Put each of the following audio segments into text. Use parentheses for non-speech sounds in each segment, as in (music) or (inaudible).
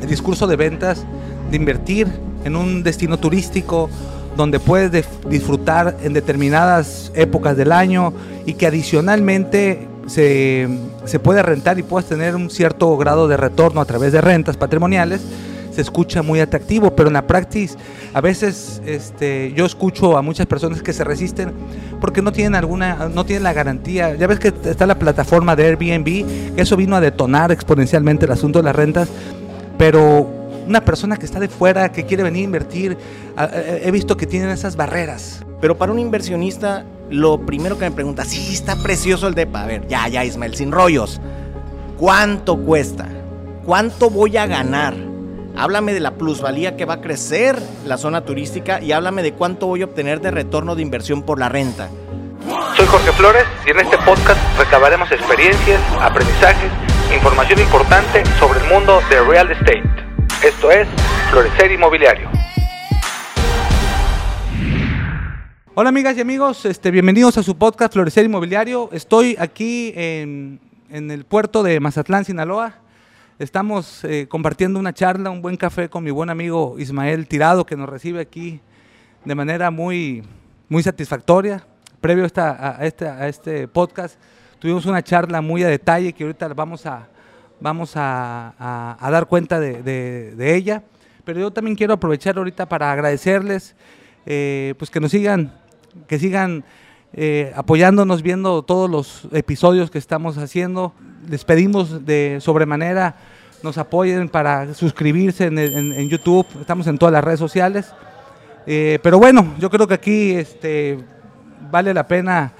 el discurso de ventas de invertir en un destino turístico donde puedes disfrutar en determinadas épocas del año y que adicionalmente se, se, puede rentar y puedes tener un cierto grado de retorno a través de rentas patrimoniales, se escucha muy atractivo, pero en la práctica a veces este, yo escucho a muchas personas que se resisten porque no tienen alguna, no tienen la garantía. Ya ves que está la plataforma de Airbnb, eso vino a detonar exponencialmente el asunto de las rentas, pero una persona que está de fuera, que quiere venir a invertir, he visto que tienen esas barreras. Pero para un inversionista, lo primero que me pregunta, sí, está precioso el DEPA. A ver, ya, ya, Ismael, sin rollos. ¿Cuánto cuesta? ¿Cuánto voy a ganar? Háblame de la plusvalía que va a crecer la zona turística y háblame de cuánto voy a obtener de retorno de inversión por la renta. Soy Jorge Flores y en este podcast recabaremos experiencias, aprendizajes, información importante sobre el mundo de real estate. Esto es Florecer Inmobiliario. Hola amigas y amigos, este, bienvenidos a su podcast Florecer Inmobiliario. Estoy aquí en, el puerto de Mazatlán, Sinaloa. Estamos eh, compartiendo una charla, un buen café con mi buen amigo Ismael Tirado, que nos recibe aquí de manera muy, muy satisfactoria. Previo a, este, a este podcast, tuvimos una charla muy a detalle que ahorita vamos a, vamos a, dar cuenta de, ella. Pero yo también quiero aprovechar ahorita para agradecerles, eh, pues que nos sigan, que sigan eh, apoyándonos, viendo todos los episodios que estamos haciendo. Les pedimos de sobremanera nos apoyen para suscribirse en, YouTube. Estamos en todas las redes sociales. Eh, pero bueno, yo creo que aquí este, vale la pena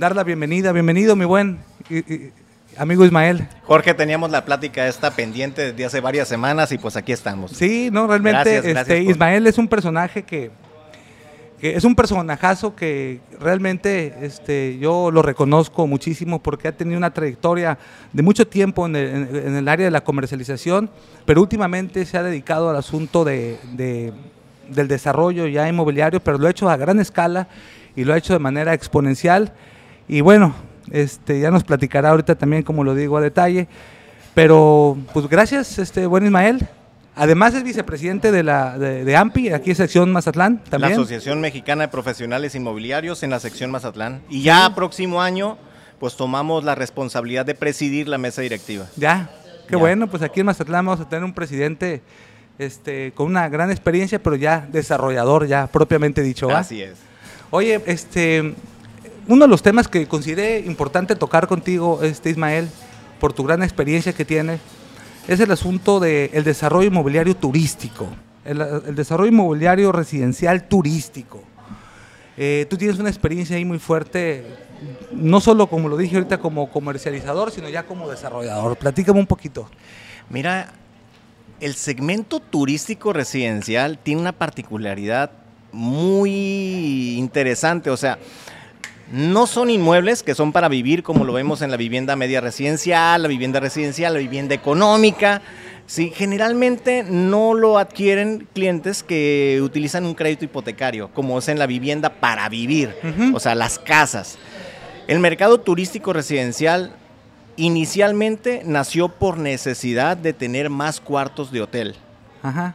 dar la bienvenida. Bienvenido, mi buen Amigo Ismael. Jorge, teníamos la plática esta pendiente desde hace varias semanas y pues aquí estamos. Sí, no, realmente este, Ismael es un personaje que, es un personajazo que realmente este, yo lo reconozco muchísimo porque ha tenido una trayectoria de mucho tiempo en el, área de la comercialización, pero últimamente se ha dedicado al asunto de, del desarrollo ya inmobiliario, pero lo ha hecho a gran escala y lo ha hecho de manera exponencial. Y bueno, este, ya nos platicará ahorita también, como lo digo a detalle. Pero, pues gracias, este, buen Ismael. Además es vicepresidente de la de, AMPI, aquí en sección Mazatlán también. La Asociación Mexicana de Profesionales Inmobiliarios en la sección Mazatlán. Y ya próximo año, pues tomamos la responsabilidad de presidir la mesa directiva. Ya, qué bueno, pues aquí en Mazatlán vamos a tener un presidente este, con una gran experiencia, pero ya desarrollador, ya propiamente dicho. Así es. Oye, este, uno de los temas que consideré importante tocar contigo, este Ismael, por tu gran experiencia que tienes, es el asunto del desarrollo inmobiliario turístico, el, desarrollo inmobiliario residencial turístico. Eh, tú tienes una experiencia ahí muy fuerte, no solo como lo dije ahorita como comercializador, sino ya como desarrollador. Platícame un poquito. Mira, el segmento turístico residencial tiene una particularidad muy interesante, o sea, no son inmuebles que son para vivir como lo vemos en la vivienda media residencial, la vivienda residencial, la vivienda económica. Sí, generalmente no lo adquieren clientes que utilizan un crédito hipotecario, como es en la vivienda para vivir, o sea, las casas. El mercado turístico residencial inicialmente nació por necesidad de tener más cuartos de hotel.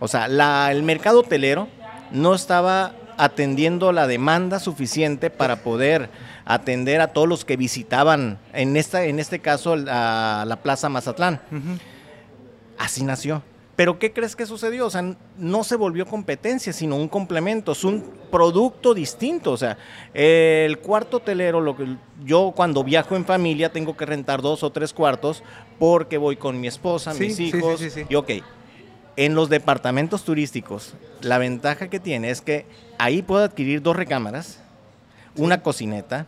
O sea, el mercado hotelero no estaba atendiendo la demanda suficiente para poder atender a todos los que visitaban, en, esta, en este caso, la, la Plaza Mazatlán. Así nació. Pero ¿qué crees que sucedió? O sea, no se volvió competencia, sino un complemento, es un producto distinto. O sea, el cuarto hotelero, lo que yo cuando viajo en familia tengo que rentar dos o tres cuartos porque voy con mi esposa, mis hijos. y ok, en los departamentos turísticos, la ventaja que tiene es que ahí puedo adquirir dos recámaras, una cocineta,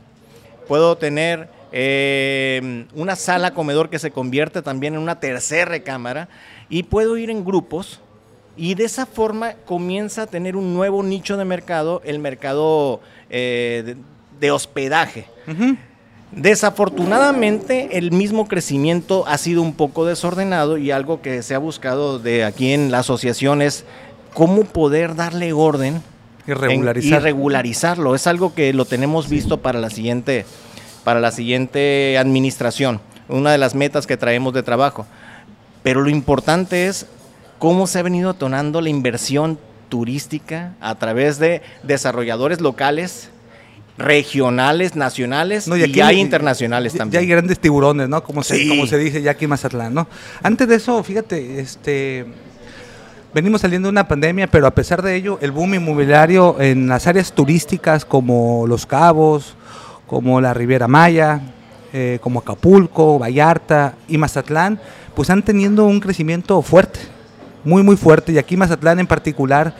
puedo tener eh, una sala comedor que se convierte también en una tercera recámara y puedo ir en grupos y de esa forma comienza a tener un nuevo nicho de mercado, el mercado eh, de, hospedaje. Desafortunadamente, el mismo crecimiento ha sido un poco desordenado y algo que se ha buscado de aquí en la asociación es cómo poder darle orden y, regularizarlo. Es algo que lo tenemos visto para la siguiente, para la siguiente administración, una de las metas que traemos de trabajo. Pero lo importante es cómo se ha venido detonando la inversión turística a través de desarrolladores locales, regionales, nacionales y, ya hay internacionales también. Ya hay grandes tiburones, ¿no? Como, se, como se dice ya aquí en Mazatlán, ¿no? Antes de eso, fíjate, este venimos saliendo de una pandemia, pero a pesar de ello, el boom inmobiliario en las áreas turísticas como Los Cabos, como la Riviera Maya, eh, como Acapulco, Vallarta y Mazatlán, pues han teniendo un crecimiento fuerte, muy, muy fuerte. Y aquí Mazatlán en particular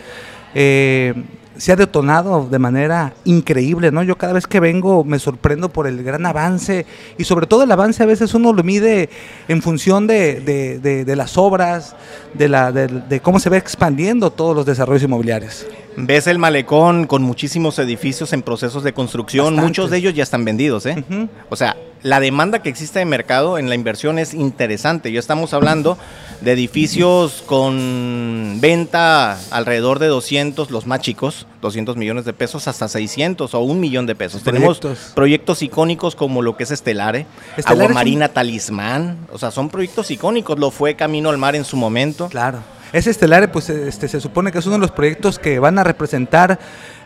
eh, se ha detonado de manera increíble, ¿no? Yo cada vez que vengo me sorprendo por el gran avance y sobre todo el avance a veces uno lo mide en función de, las obras, de, la, de, cómo se va expandiendo todos los desarrollos inmobiliarios. Ves el malecón con muchísimos edificios en procesos de construcción, muchos de ellos ya están vendidos, ¿eh? O sea, la demanda que existe en mercado en la inversión es interesante. Ya estamos hablando de edificios con venta alrededor de 200, los más chicos, 200 millones de pesos, hasta 600 o un millón de pesos. Tenemos proyectos icónicos como lo que es Estelare, Agua Marina Talismán, o sea, son proyectos icónicos. Lo fue Camino al Mar en su momento. Claro. Ese Estelare, pues este, se supone que es uno de los proyectos que van a representar...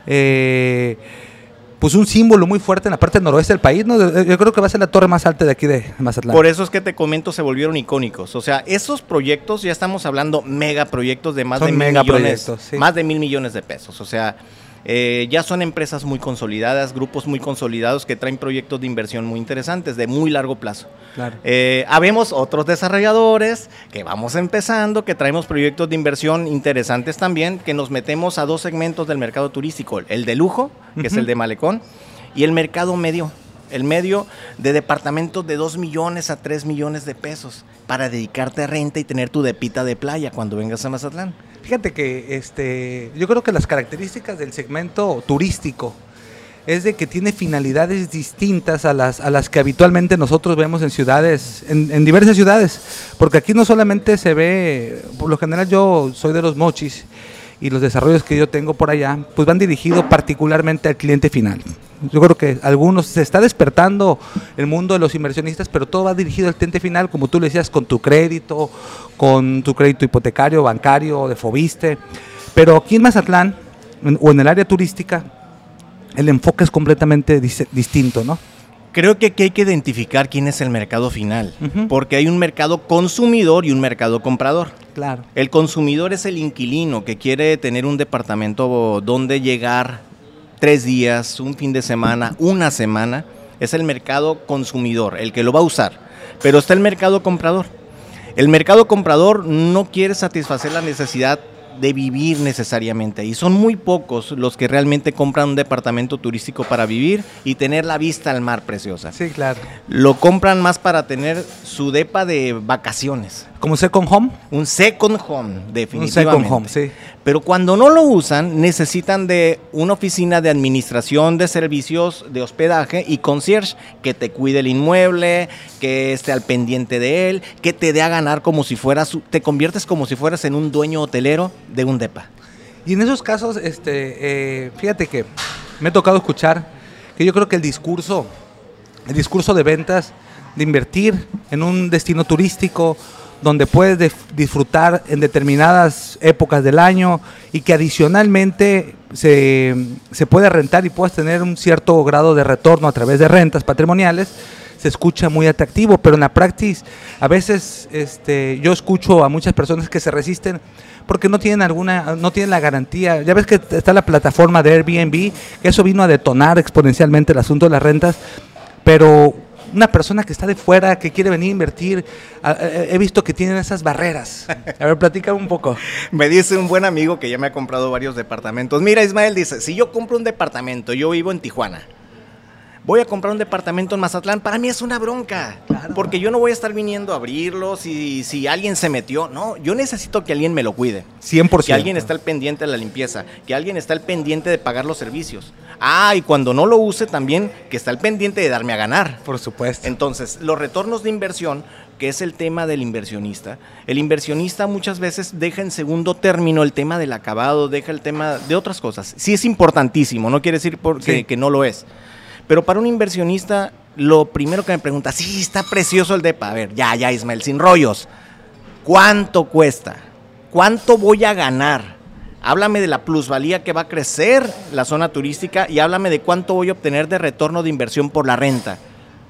Eh, pues un símbolo muy fuerte en la parte noroeste del país, ¿no? Yo creo que va a ser la torre más alta de aquí de Mazatlán. Por eso es que te comento, se volvieron icónicos. O sea, esos proyectos, ya estamos hablando mega proyectos de más de mil millones, más de mil millones de pesos. O sea, eh, ya son empresas muy consolidadas, grupos muy consolidados que traen proyectos de inversión muy interesantes, de muy largo plazo. Claro. Eh, habemos otros desarrolladores que vamos empezando, que traemos proyectos de inversión interesantes también, que nos metemos a dos segmentos del mercado turístico, el de lujo, que es el de Malecón, y el mercado medio, el medio de departamentos de 2 millones a 3 millones de pesos para dedicarte a renta y tener tu depita de playa cuando vengas a Mazatlán. Fíjate que este, yo creo que las características del segmento turístico es de que tiene finalidades distintas a las, a las que habitualmente nosotros vemos en ciudades, en, en diversas ciudades, porque aquí no solamente se ve, por lo general yo soy de los mochis, y los desarrollos que yo tengo por allá, pues van dirigidos particularmente al cliente final. Yo creo que algunos se está despertando el mundo de los inversionistas, pero todo va dirigido al cliente final, como tú le decías, con tu crédito, con tu crédito hipotecario, bancario, de Fobiste. Pero aquí en Mazatlán, o en el área turística, el enfoque es completamente distinto, ¿no? Creo que aquí hay que identificar quién es el mercado final, porque hay un mercado consumidor y un mercado comprador. Claro. El consumidor es el inquilino que quiere tener un departamento donde llegar tres días, un fin de semana, una semana. Es el mercado consumidor, el que lo va a usar. Pero está el mercado comprador. El mercado comprador no quiere satisfacer la necesidad de vivir necesariamente y Son muy pocos los que realmente compran un departamento turístico para vivir y tener la vista al mar preciosa. Sí, claro. Lo compran más para tener su depa de vacaciones. ¿Como second home? Un second home, definitivamente. Un second home, sí. Pero cuando no lo usan, necesitan de una oficina de administración de servicios de hospedaje y concierge que te cuide el inmueble, que esté al pendiente de él, que te dé a ganar como si fueras, te conviertes como si fueras en un dueño hotelero de un DEPA. Y en esos casos, este, eh, fíjate que me ha tocado escuchar que yo creo que el discurso, el discurso de ventas, de invertir en un destino turístico, donde puedes disfrutar en determinadas épocas del año y que adicionalmente se, puede rentar y puedes tener un cierto grado de retorno a través de rentas patrimoniales, se escucha muy atractivo, pero en la práctica a veces este, yo escucho a muchas personas que se resisten porque no tienen alguna, no tienen la garantía. Ya ves que está la plataforma de Airbnb, que eso vino a detonar exponencialmente el asunto de las rentas, pero una persona que está de fuera, que quiere venir a invertir, he visto que tienen esas barreras. A ver, platica un poco. Me dice un buen amigo que ya me ha comprado varios departamentos. Mira, Ismael dice, si yo compro un departamento, yo vivo en Tijuana voy a comprar un departamento en Mazatlán, para mí es una bronca. Porque yo no voy a estar viniendo a abrirlo si, si alguien se metió. No, yo necesito que alguien me lo cuide. 100%. Que alguien está al pendiente de la limpieza, que alguien está al pendiente de pagar los servicios. Ah, y cuando no lo use también, que está al pendiente de darme a ganar. Por supuesto. Entonces, los retornos de inversión, que es el tema del inversionista. El inversionista muchas veces deja en segundo término el tema del acabado, deja el tema de otras cosas. Sí es importantísimo, no quiere decir porque, que no lo es. Pero para un inversionista, lo primero que me pregunta, sí, está precioso el DEPA. A ver, ya, ya, Ismael, sin rollos. ¿Cuánto cuesta? ¿Cuánto voy a ganar? Háblame de la plusvalía que va a crecer la zona turística y háblame de cuánto voy a obtener de retorno de inversión por la renta.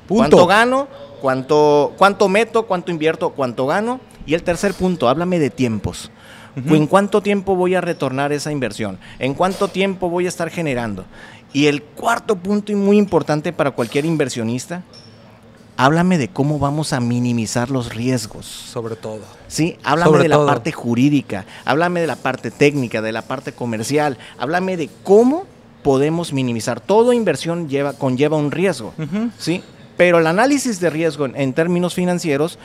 ¿Cuánto gano? ¿Cuánto, ¿Cuánto meto? ¿Cuánto invierto? ¿Cuánto gano? Y el tercer punto, háblame de tiempos. ¿En cuánto tiempo voy a retornar esa inversión? ¿En cuánto tiempo voy a estar generando? Y el cuarto punto y muy importante para cualquier inversionista, háblame de cómo vamos a minimizar los riesgos. Sobre todo. Sí, háblame de la parte jurídica, háblame de la parte técnica, de la parte comercial, háblame de cómo podemos minimizar. Toda inversión lleva, conlleva un riesgo, ¿sí? Pero el análisis de riesgo en, términos financieros,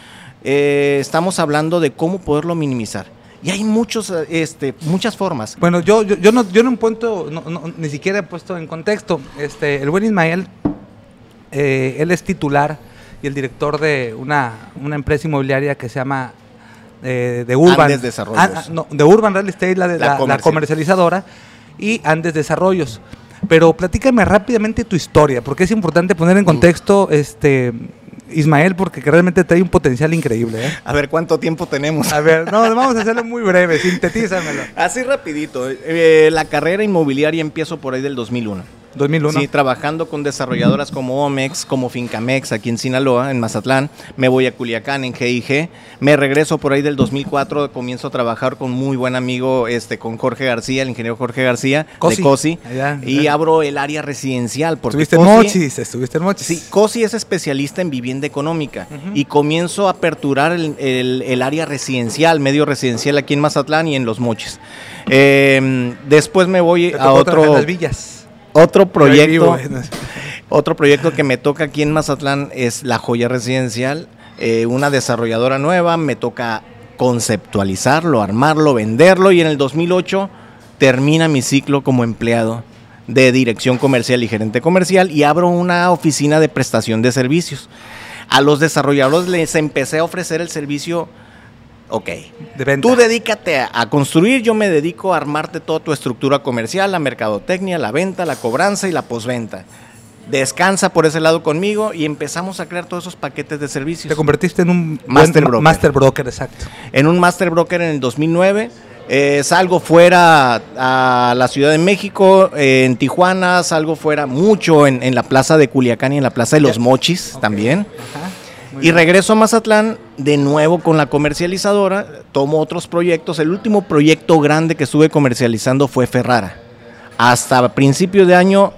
eh, estamos hablando de cómo poderlo minimizar. Y hay muchos, este, muchas formas. Bueno, yo, yo, no, yo no encuentro, ni siquiera he puesto en contexto. Este, el buen Ismael, eh, él es titular y el director de una, empresa inmobiliaria que se llama eh, de Urban. Andes Desarrollos. Ah, no, de Urban Real Estate, la, la, comercializadora, y Andes Desarrollos. Pero platícame rápidamente tu historia, porque es importante poner en contexto este Ismael, porque realmente trae un potencial increíble. ¿eh? A ver, ¿cuánto tiempo tenemos? A ver, no, vamos a hacerlo muy breve, (laughs) sintetízamelo. Así rapidito. Eh, la carrera inmobiliaria empiezo por ahí del 2001. 2001. Sí, trabajando con desarrolladoras como Omex, como Fincamex aquí en Sinaloa, en Mazatlán. Me voy a Culiacán en GIG. Me regreso por ahí del 2004, comienzo a trabajar con muy buen amigo, este, con Jorge García, el ingeniero Jorge García de COSI. y abro el área residencial. Porque estuviste en Mochis, estuviste en Mochis. Sí, COSI es especialista en vivienda económica y comienzo a aperturar el, área residencial, medio residencial aquí en Mazatlán y en Los Mochis. Eh, después me voy a otro... Las villas. Otro proyecto, otro proyecto que me toca aquí en Mazatlán es La Joya Residencial, eh, una desarrolladora nueva, me toca conceptualizarlo, armarlo, venderlo y en el 2008 termina mi ciclo como empleado de dirección comercial y gerente comercial y abro una oficina de prestación de servicios. A los desarrolladores les empecé a ofrecer el servicio Ok. Tú dedícate a, construir, yo me dedico a armarte toda tu estructura comercial, la mercadotecnia, la venta, la cobranza y la posventa. Descansa por ese lado conmigo y empezamos a crear todos esos paquetes de servicios. Te convertiste en un master broker. Master broker, exacto. En un master broker en el 2009. Eh, salgo fuera a la Ciudad de México, en Tijuana, salgo fuera mucho en, la plaza de Culiacán y en la plaza de los Mochis también. Ajá y regreso a Mazatlán de nuevo con la comercializadora, tomo otros proyectos. El último proyecto grande que estuve comercializando fue Ferrara. Hasta principio de año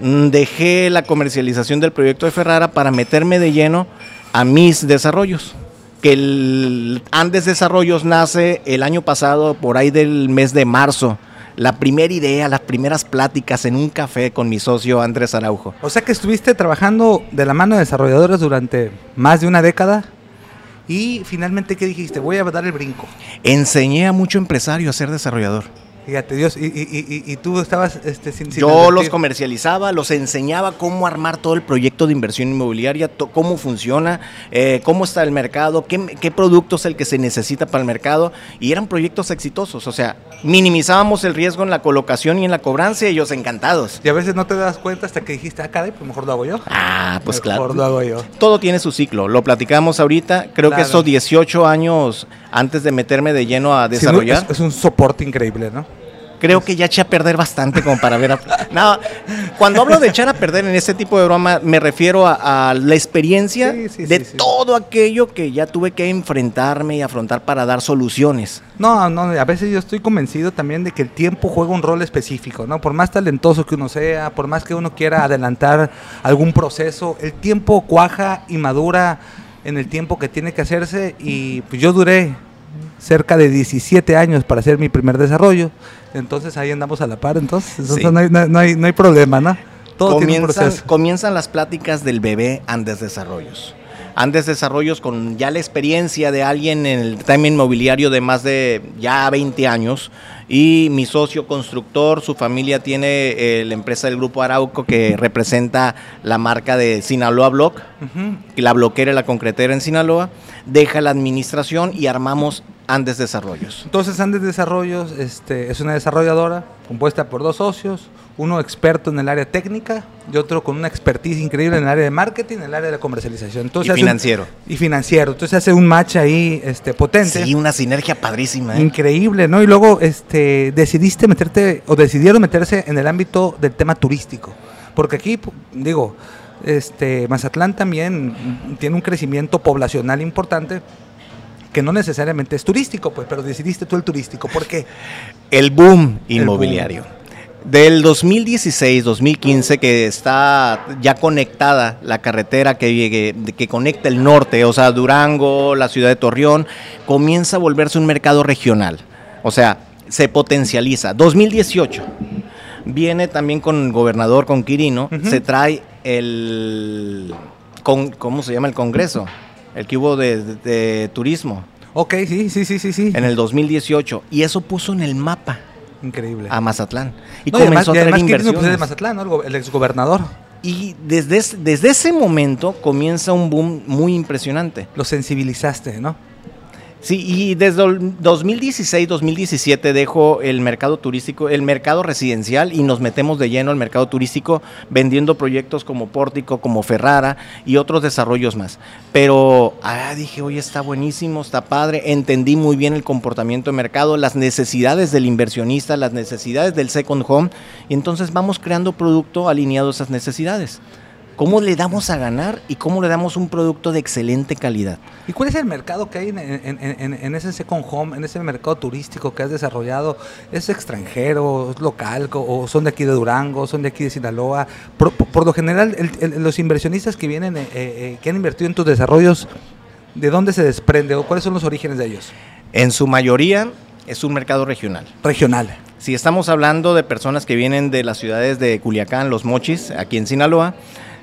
mm, dejé la comercialización del proyecto de Ferrara para meterme de lleno a mis desarrollos. Que el Andes Desarrollos nace el año pasado, por ahí del mes de marzo la primera idea, las primeras pláticas en un café con mi socio Andrés Araujo. O sea que estuviste trabajando de la mano de desarrolladores durante más de una década. Y finalmente, ¿qué dijiste? Voy a dar el brinco. Enseñé a mucho empresario a ser desarrollador. Fíjate, Dios, y, tú estabas este, sin, Yo los comercializaba, los enseñaba cómo armar todo el proyecto de inversión inmobiliaria, cómo funciona, eh, cómo está el mercado, qué, qué producto es el que se necesita para el mercado, y eran proyectos exitosos, o sea, minimizábamos el riesgo en la colocación y en la cobranza, y ellos encantados. Y a veces no te das cuenta hasta que dijiste, ah, caray, pues mejor lo hago yo. Ah, pues claro. Mejor lo hago yo. Todo tiene su ciclo, lo platicamos ahorita, creo que esos 18 años antes de meterme de lleno a desarrollar. es, un soporte increíble, ¿no? Creo que ya eché a perder bastante como para ver a... (laughs) No, cuando hablo de echar a perder en este tipo de broma, me refiero a, la experiencia de todo aquello que ya tuve que enfrentarme y afrontar para dar soluciones. No, no, a veces yo estoy convencido también de que el tiempo juega un rol específico, ¿no? Por más talentoso que uno sea, por más que uno quiera adelantar algún proceso, el tiempo cuaja y madura en el tiempo que tiene que hacerse y pues yo duré cerca de 17 años para hacer mi primer desarrollo, entonces ahí andamos a la par, entonces, no, hay, no, hay, no, hay, problema, ¿no? Todo comienzan, tiene un proceso. Comienzan las pláticas del bebé Andes Desarrollos. Andes Desarrollos con ya la experiencia de alguien en el tema inmobiliario de más de ya 20 años y mi socio constructor, su familia tiene eh, la empresa del Grupo Arauco que representa la marca de Sinaloa Block, y la bloquera y la concretera en Sinaloa, deja la administración y armamos Andes Desarrollos. Entonces Andes Desarrollos este, es una desarrolladora compuesta por dos socios, uno experto en el área técnica y otro con una expertise increíble en el área de marketing, en el área de comercialización. Entonces, y financiero. y financiero. Entonces hace un match ahí este, potente. Sí, una sinergia padrísima. ¿eh? Increíble, ¿no? Y luego este, decidiste meterte, o decidieron meterse en el ámbito del tema turístico. Porque aquí, digo, este, Mazatlán también tiene un crecimiento poblacional importante que no necesariamente es turístico, pues, pero decidiste tú el turístico. ¿Por qué? El boom inmobiliario. Del 2016-2015 que está ya conectada la carretera que, que conecta el norte, o sea, Durango, la ciudad de Torreón, comienza a volverse un mercado regional. O sea, se potencializa. 2018 viene también con el gobernador, con Quirino, se trae el, con, ¿cómo se llama el Congreso? El que hubo de, turismo. Ok, sí, sí, sí, sí, sí. En el 2018. Y eso puso en el mapa. Increíble. A Mazatlán. Y comenzó a traer inversiones. Pues, de Mazatlán, ¿no? El exgobernador. Y desde, desde ese momento comienza un boom muy impresionante. Lo sensibilizaste, ¿no? Sí, y desde el 2016-2017 dejo el mercado turístico, el mercado residencial y nos metemos de lleno al mercado turístico vendiendo proyectos como Pórtico, como Ferrara y otros desarrollos más. Pero ah, dije, oye, está buenísimo, está padre, entendí muy bien el comportamiento de mercado, las necesidades del inversionista, las necesidades del second home y entonces vamos creando producto alineado a esas necesidades. ¿Cómo le damos a ganar y cómo le damos un producto de excelente calidad? ¿Y cuál es el mercado que hay en, ese second home, en ese mercado turístico que has desarrollado? ¿Es extranjero, es local o son de aquí de Durango, son de aquí de Sinaloa? Por, lo general, los inversionistas que vienen, eh, eh, que han invertido en tus desarrollos, ¿de dónde se desprende o cuáles son los orígenes de ellos? En su mayoría es un mercado regional. Regional. Si estamos hablando de personas que vienen de las ciudades de Culiacán, Los Mochis, aquí en Sinaloa,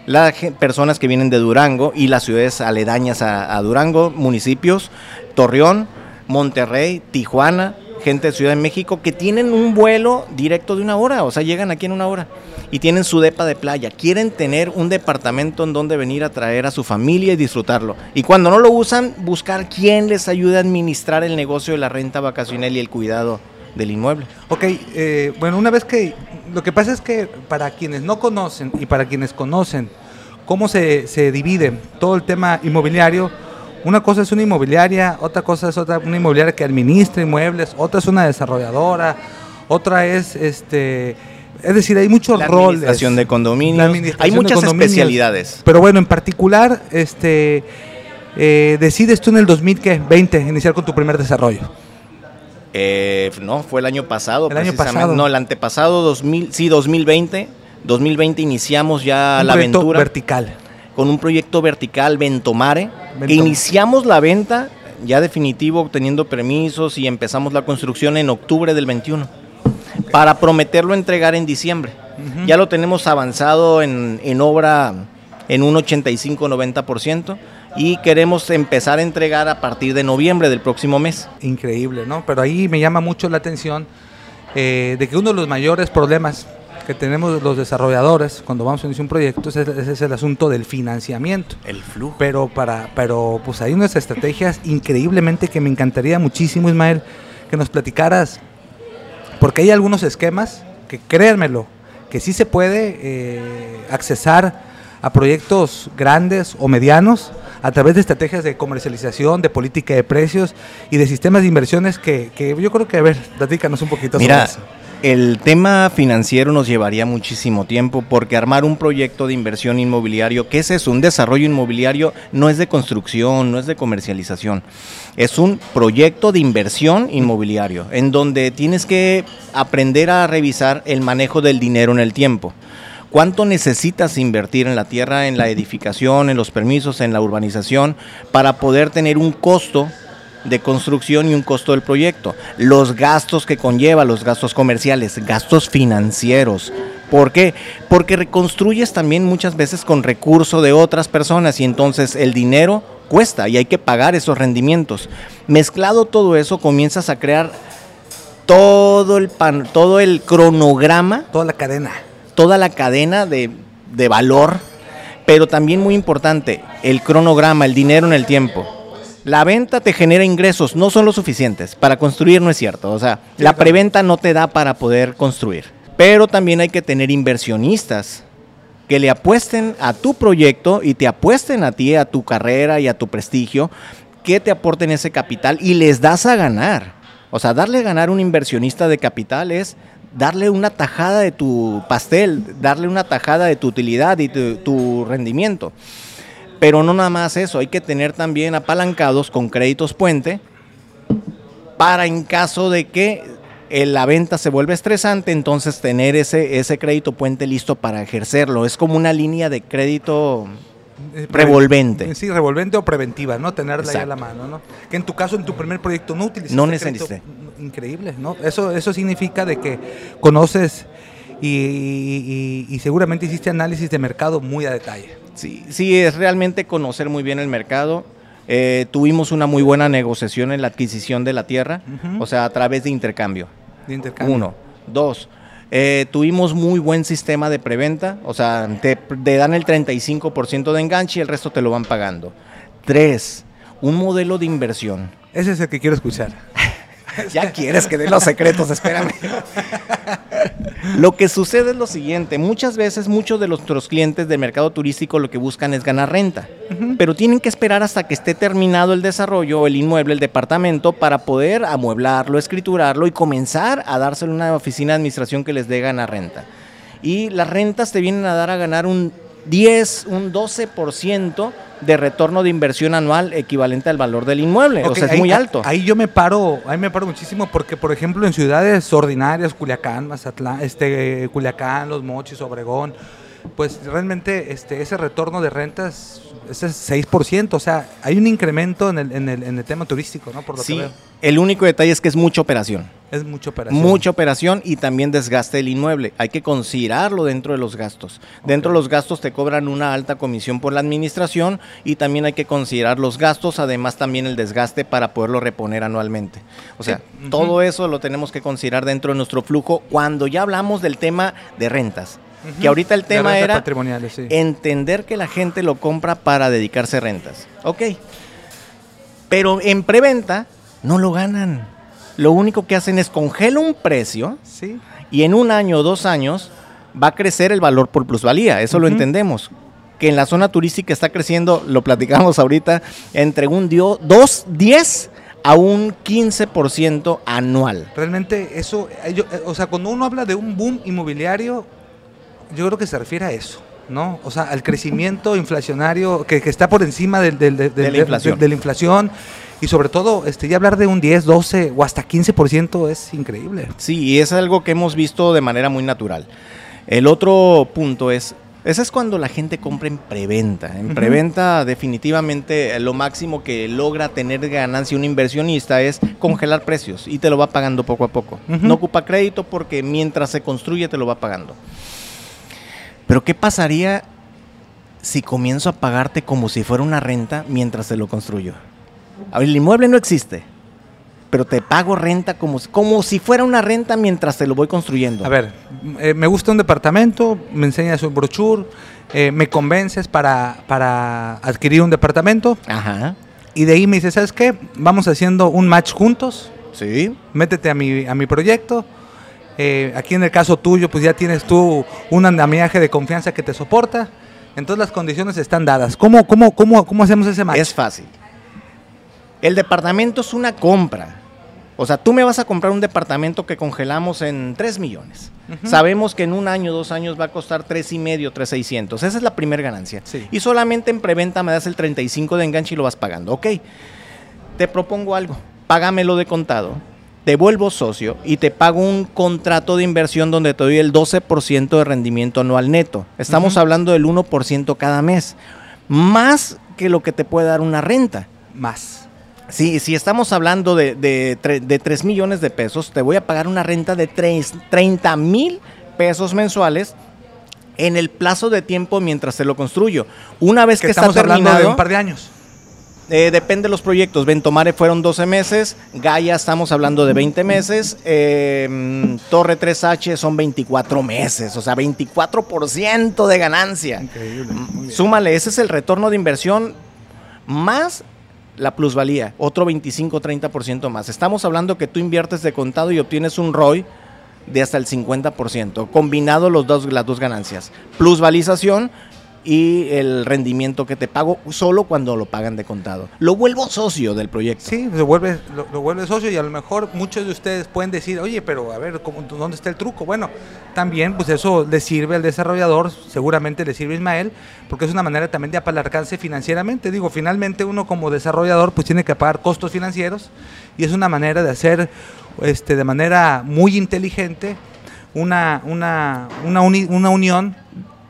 las personas que vienen de Durango y las ciudades aledañas a, Durango, municipios, Torreón, Monterrey, Tijuana, gente de Ciudad de México que tienen un vuelo directo de una hora, o sea, llegan aquí en una hora y tienen su depa de playa, quieren tener un departamento en donde venir a traer a su familia y disfrutarlo. Y cuando no lo usan, buscar quién les ayude a administrar el negocio de la renta vacacional y el cuidado del inmueble. Ok, eh, bueno, una vez que, lo que pasa es que para quienes no conocen y para quienes conocen cómo se, se divide todo el tema inmobiliario, una cosa es una inmobiliaria, otra cosa es otra, una inmobiliaria que administra inmuebles, otra es una desarrolladora, otra es este es decir, hay muchos la roles. Administración de condominios. hay muchas especialidades. Pero bueno, en particular, este eh, decides tú en el 2020 iniciar con tu primer desarrollo. Eh, no, fue el año pasado. El año pasado. No, el antepasado, 2000, sí, 2020. 2020 iniciamos ya la aventura. vertical. Con un proyecto vertical, Ventomare, que iniciamos la venta ya definitivo, obteniendo permisos y empezamos la construcción en octubre del 21 para prometerlo entregar en diciembre. Ya lo tenemos avanzado en, en obra en un 85-90% y queremos empezar a entregar a partir de noviembre del próximo mes. Increíble, ¿no? Pero ahí me llama mucho la atención eh, de que uno de los mayores problemas que tenemos los desarrolladores cuando vamos a iniciar un proyecto es, es, el asunto del financiamiento. El flujo. Pero, para, pero pues hay unas estrategias increíblemente que me encantaría muchísimo, Ismael, que nos platicaras, porque hay algunos esquemas que créanmelo, que sí se puede eh, accesar a proyectos grandes o medianos a través de estrategias de comercialización, de política de precios y de sistemas de inversiones que, yo creo que, a ver, platícanos un poquito Mira, sobre eso. El tema financiero nos llevaría muchísimo tiempo porque armar un proyecto de inversión inmobiliario, ¿qué es eso? Un desarrollo inmobiliario no es de construcción, no es de comercialización. Es un proyecto de inversión inmobiliario en donde tienes que aprender a revisar el manejo del dinero en el tiempo. ¿Cuánto necesitas invertir en la tierra, en la edificación, en los permisos, en la urbanización, para poder tener un costo de construcción y un costo del proyecto? Los gastos que conlleva, los gastos comerciales, gastos financieros. ¿Por qué? Porque reconstruyes también muchas veces con recurso de otras personas y entonces el dinero cuesta y hay que pagar esos rendimientos. Mezclado todo eso, comienzas a crear todo el, pan, todo el cronograma. Toda la cadena toda la cadena de, valor, pero también muy importante, el cronograma, el dinero en el tiempo. La venta te genera ingresos, no son lo suficientes. Para construir no es cierto. O sea, la preventa no te da para poder construir. Pero también hay que tener inversionistas que le apuesten a tu proyecto y te apuesten a ti, a tu carrera y a tu prestigio, que te aporten ese capital y les das a ganar. O sea, darle a ganar a un inversionista de capital es darle una tajada de tu pastel, darle una tajada de tu utilidad y tu, tu rendimiento. Pero no nada más eso, hay que tener también apalancados con créditos puente para en caso de que eh, la venta se vuelve estresante, entonces tener ese, ese crédito puente listo para ejercerlo. Es como una línea de crédito Eh, revolvente. Sí, revolvente o preventiva, ¿no? Tenerla ya a la Exacto. mano, ¿no? Que en tu caso, en tu primer proyecto, no utilizaste No crédito. Necesité. Increíble, ¿no? Eso, eso significa de que conoces y, y- y- y seguramente hiciste análisis de mercado muy a detalle. Sí, sí, es realmente conocer muy bien el mercado. Eh, tuvimos una muy buena negociación en la adquisición de la tierra, o sea, a través de intercambio. De intercambio. Uno. Dos. eh, tuvimos muy buen sistema de preventa, o sea, te, te dan el 35% de enganche y el resto te lo van pagando. Tres. Un modelo de inversión. Ese es el que quiero escuchar. (laughs) (laughs) Ya quieres que dé los secretos, espérame. (laughs) Lo que sucede es lo siguiente, muchas veces muchos de nuestros clientes del mercado turístico lo que buscan es ganar renta, pero tienen que esperar hasta que esté terminado el desarrollo, el inmueble, el departamento, para poder amueblarlo, escriturarlo y comenzar a dárselo a una oficina de administración que les dé ganar renta. Y las rentas te vienen a dar a ganar un 10, un 12% de retorno de inversión anual equivalente al valor del inmueble. o sea, es ahí- muy alto. Ahí yo me paro, ahí me paro muchísimo porque, por ejemplo, en ciudades ordinarias, Culiacán, Mazatlán, este, Culiacán, Los Mochis, Obregón, pues realmente este, ese retorno de rentas ese es 6%, o sea, hay un incremento en el, en el, en el tema turístico, ¿no? Por lo Sí, que veo. el único detalle es que es mucha operación. Es mucha operación. Mucha operación y también desgaste del inmueble. Hay que considerarlo dentro de los gastos. Dentro de los gastos te cobran una alta comisión por la administración y también hay que considerar los gastos, además también el desgaste para poderlo reponer anualmente. O sea, Sí. Todo eso lo tenemos que considerar dentro de nuestro flujo cuando ya hablamos del tema de rentas. Que ahorita el tema era sí. entender que la gente lo compra para dedicarse a rentas. Ok. Pero en preventa no lo ganan. Lo único que hacen es congelar un precio Sí. y en un año o dos años va a crecer el valor por plusvalía. Eso lo entendemos. Que en la zona turística está creciendo, lo platicamos ahorita, entre un dio- dos, 10 a un 15% anual. Realmente eso, eh, eh, o sea, cuando uno habla de un boom inmobiliario, yo creo que se refiere a eso, ¿no? O sea, al crecimiento inflacionario que, que está por encima del, del- del- De la inflación. de la inflación y sobre todo, este, ya hablar de un 10, 12 o hasta 15% es increíble. Sí, y es algo que hemos visto de manera muy natural. El otro punto es, ese es cuando la gente compra en preventa. En preventa definitivamente lo máximo que logra tener ganancia un inversionista es congelar precios y te lo va pagando poco a poco. No ocupa crédito porque mientras se construye te lo va pagando. Pero ¿qué pasaría si comienzo a pagarte como si fuera una renta mientras te lo construyo? El inmueble no existe, pero te pago renta como, si- como si fuera una renta mientras te lo voy construyendo. A ver, eh, me gusta un departamento, me enseñas un brochure, eh, me convences para, para adquirir un departamento Ajá, y de ahí me dices, ¿sabes qué? Vamos haciendo un match juntos. sí, métete a mi, a mi proyecto. Eh, aquí en el caso tuyo, pues ya tienes tú un andamiaje de confianza que te soporta. Entonces las condiciones están dadas. ¿Cómo, cómo, cómo, cómo hacemos ese match? es fácil. El departamento es una compra. O sea, tú me vas a comprar un departamento que congelamos en 3 millones. Sabemos que en un año, dos años va a costar tres y medio, 3,600. Esa es la primera ganancia. Sí. Y solamente en preventa me das el 35 de enganche y lo vas pagando. Ok, te propongo algo. Págamelo de contado. Te vuelvo socio y te pago un contrato de inversión donde te doy el 12% de rendimiento anual neto. Estamos hablando del 1% cada mes. Más que lo que te puede dar una renta. Más. Sí, si estamos hablando de, de, tre- de 3 millones de pesos, te voy a pagar una renta de tres- 30 mil pesos mensuales en el plazo de tiempo mientras te lo construyo. Una vez que, Que está estamos hablando terminado, de un par de años. Eh, depende de los proyectos. Ventomare fueron 12 meses, Gaia estamos hablando de 20 meses, eh, mm, Torre 3H son 24 meses, o sea, 24% de ganancia. Increíble. bien. Súmale, ese es el retorno de inversión más la plusvalía, otro 25-30% más. Estamos hablando que tú inviertes de contado y obtienes un ROI de hasta el 50%, combinado los dos, las dos ganancias. Plusvalización y el rendimiento que te pago solo cuando lo pagan de contado. Lo vuelvo socio del proyecto. Sí, lo vuelve, lo, vuelve socio y a lo mejor muchos de ustedes pueden decir, oye, pero a ver, ¿cómo, ¿dónde está el truco? Bueno, también pues eso le sirve al desarrollador, seguramente le sirve a Ismael, porque es una manera también de apalancarse financieramente. Digo, finalmente uno como desarrollador pues tiene que pagar costos financieros y es una manera de hacer este, de manera muy inteligente una, una, una, una unión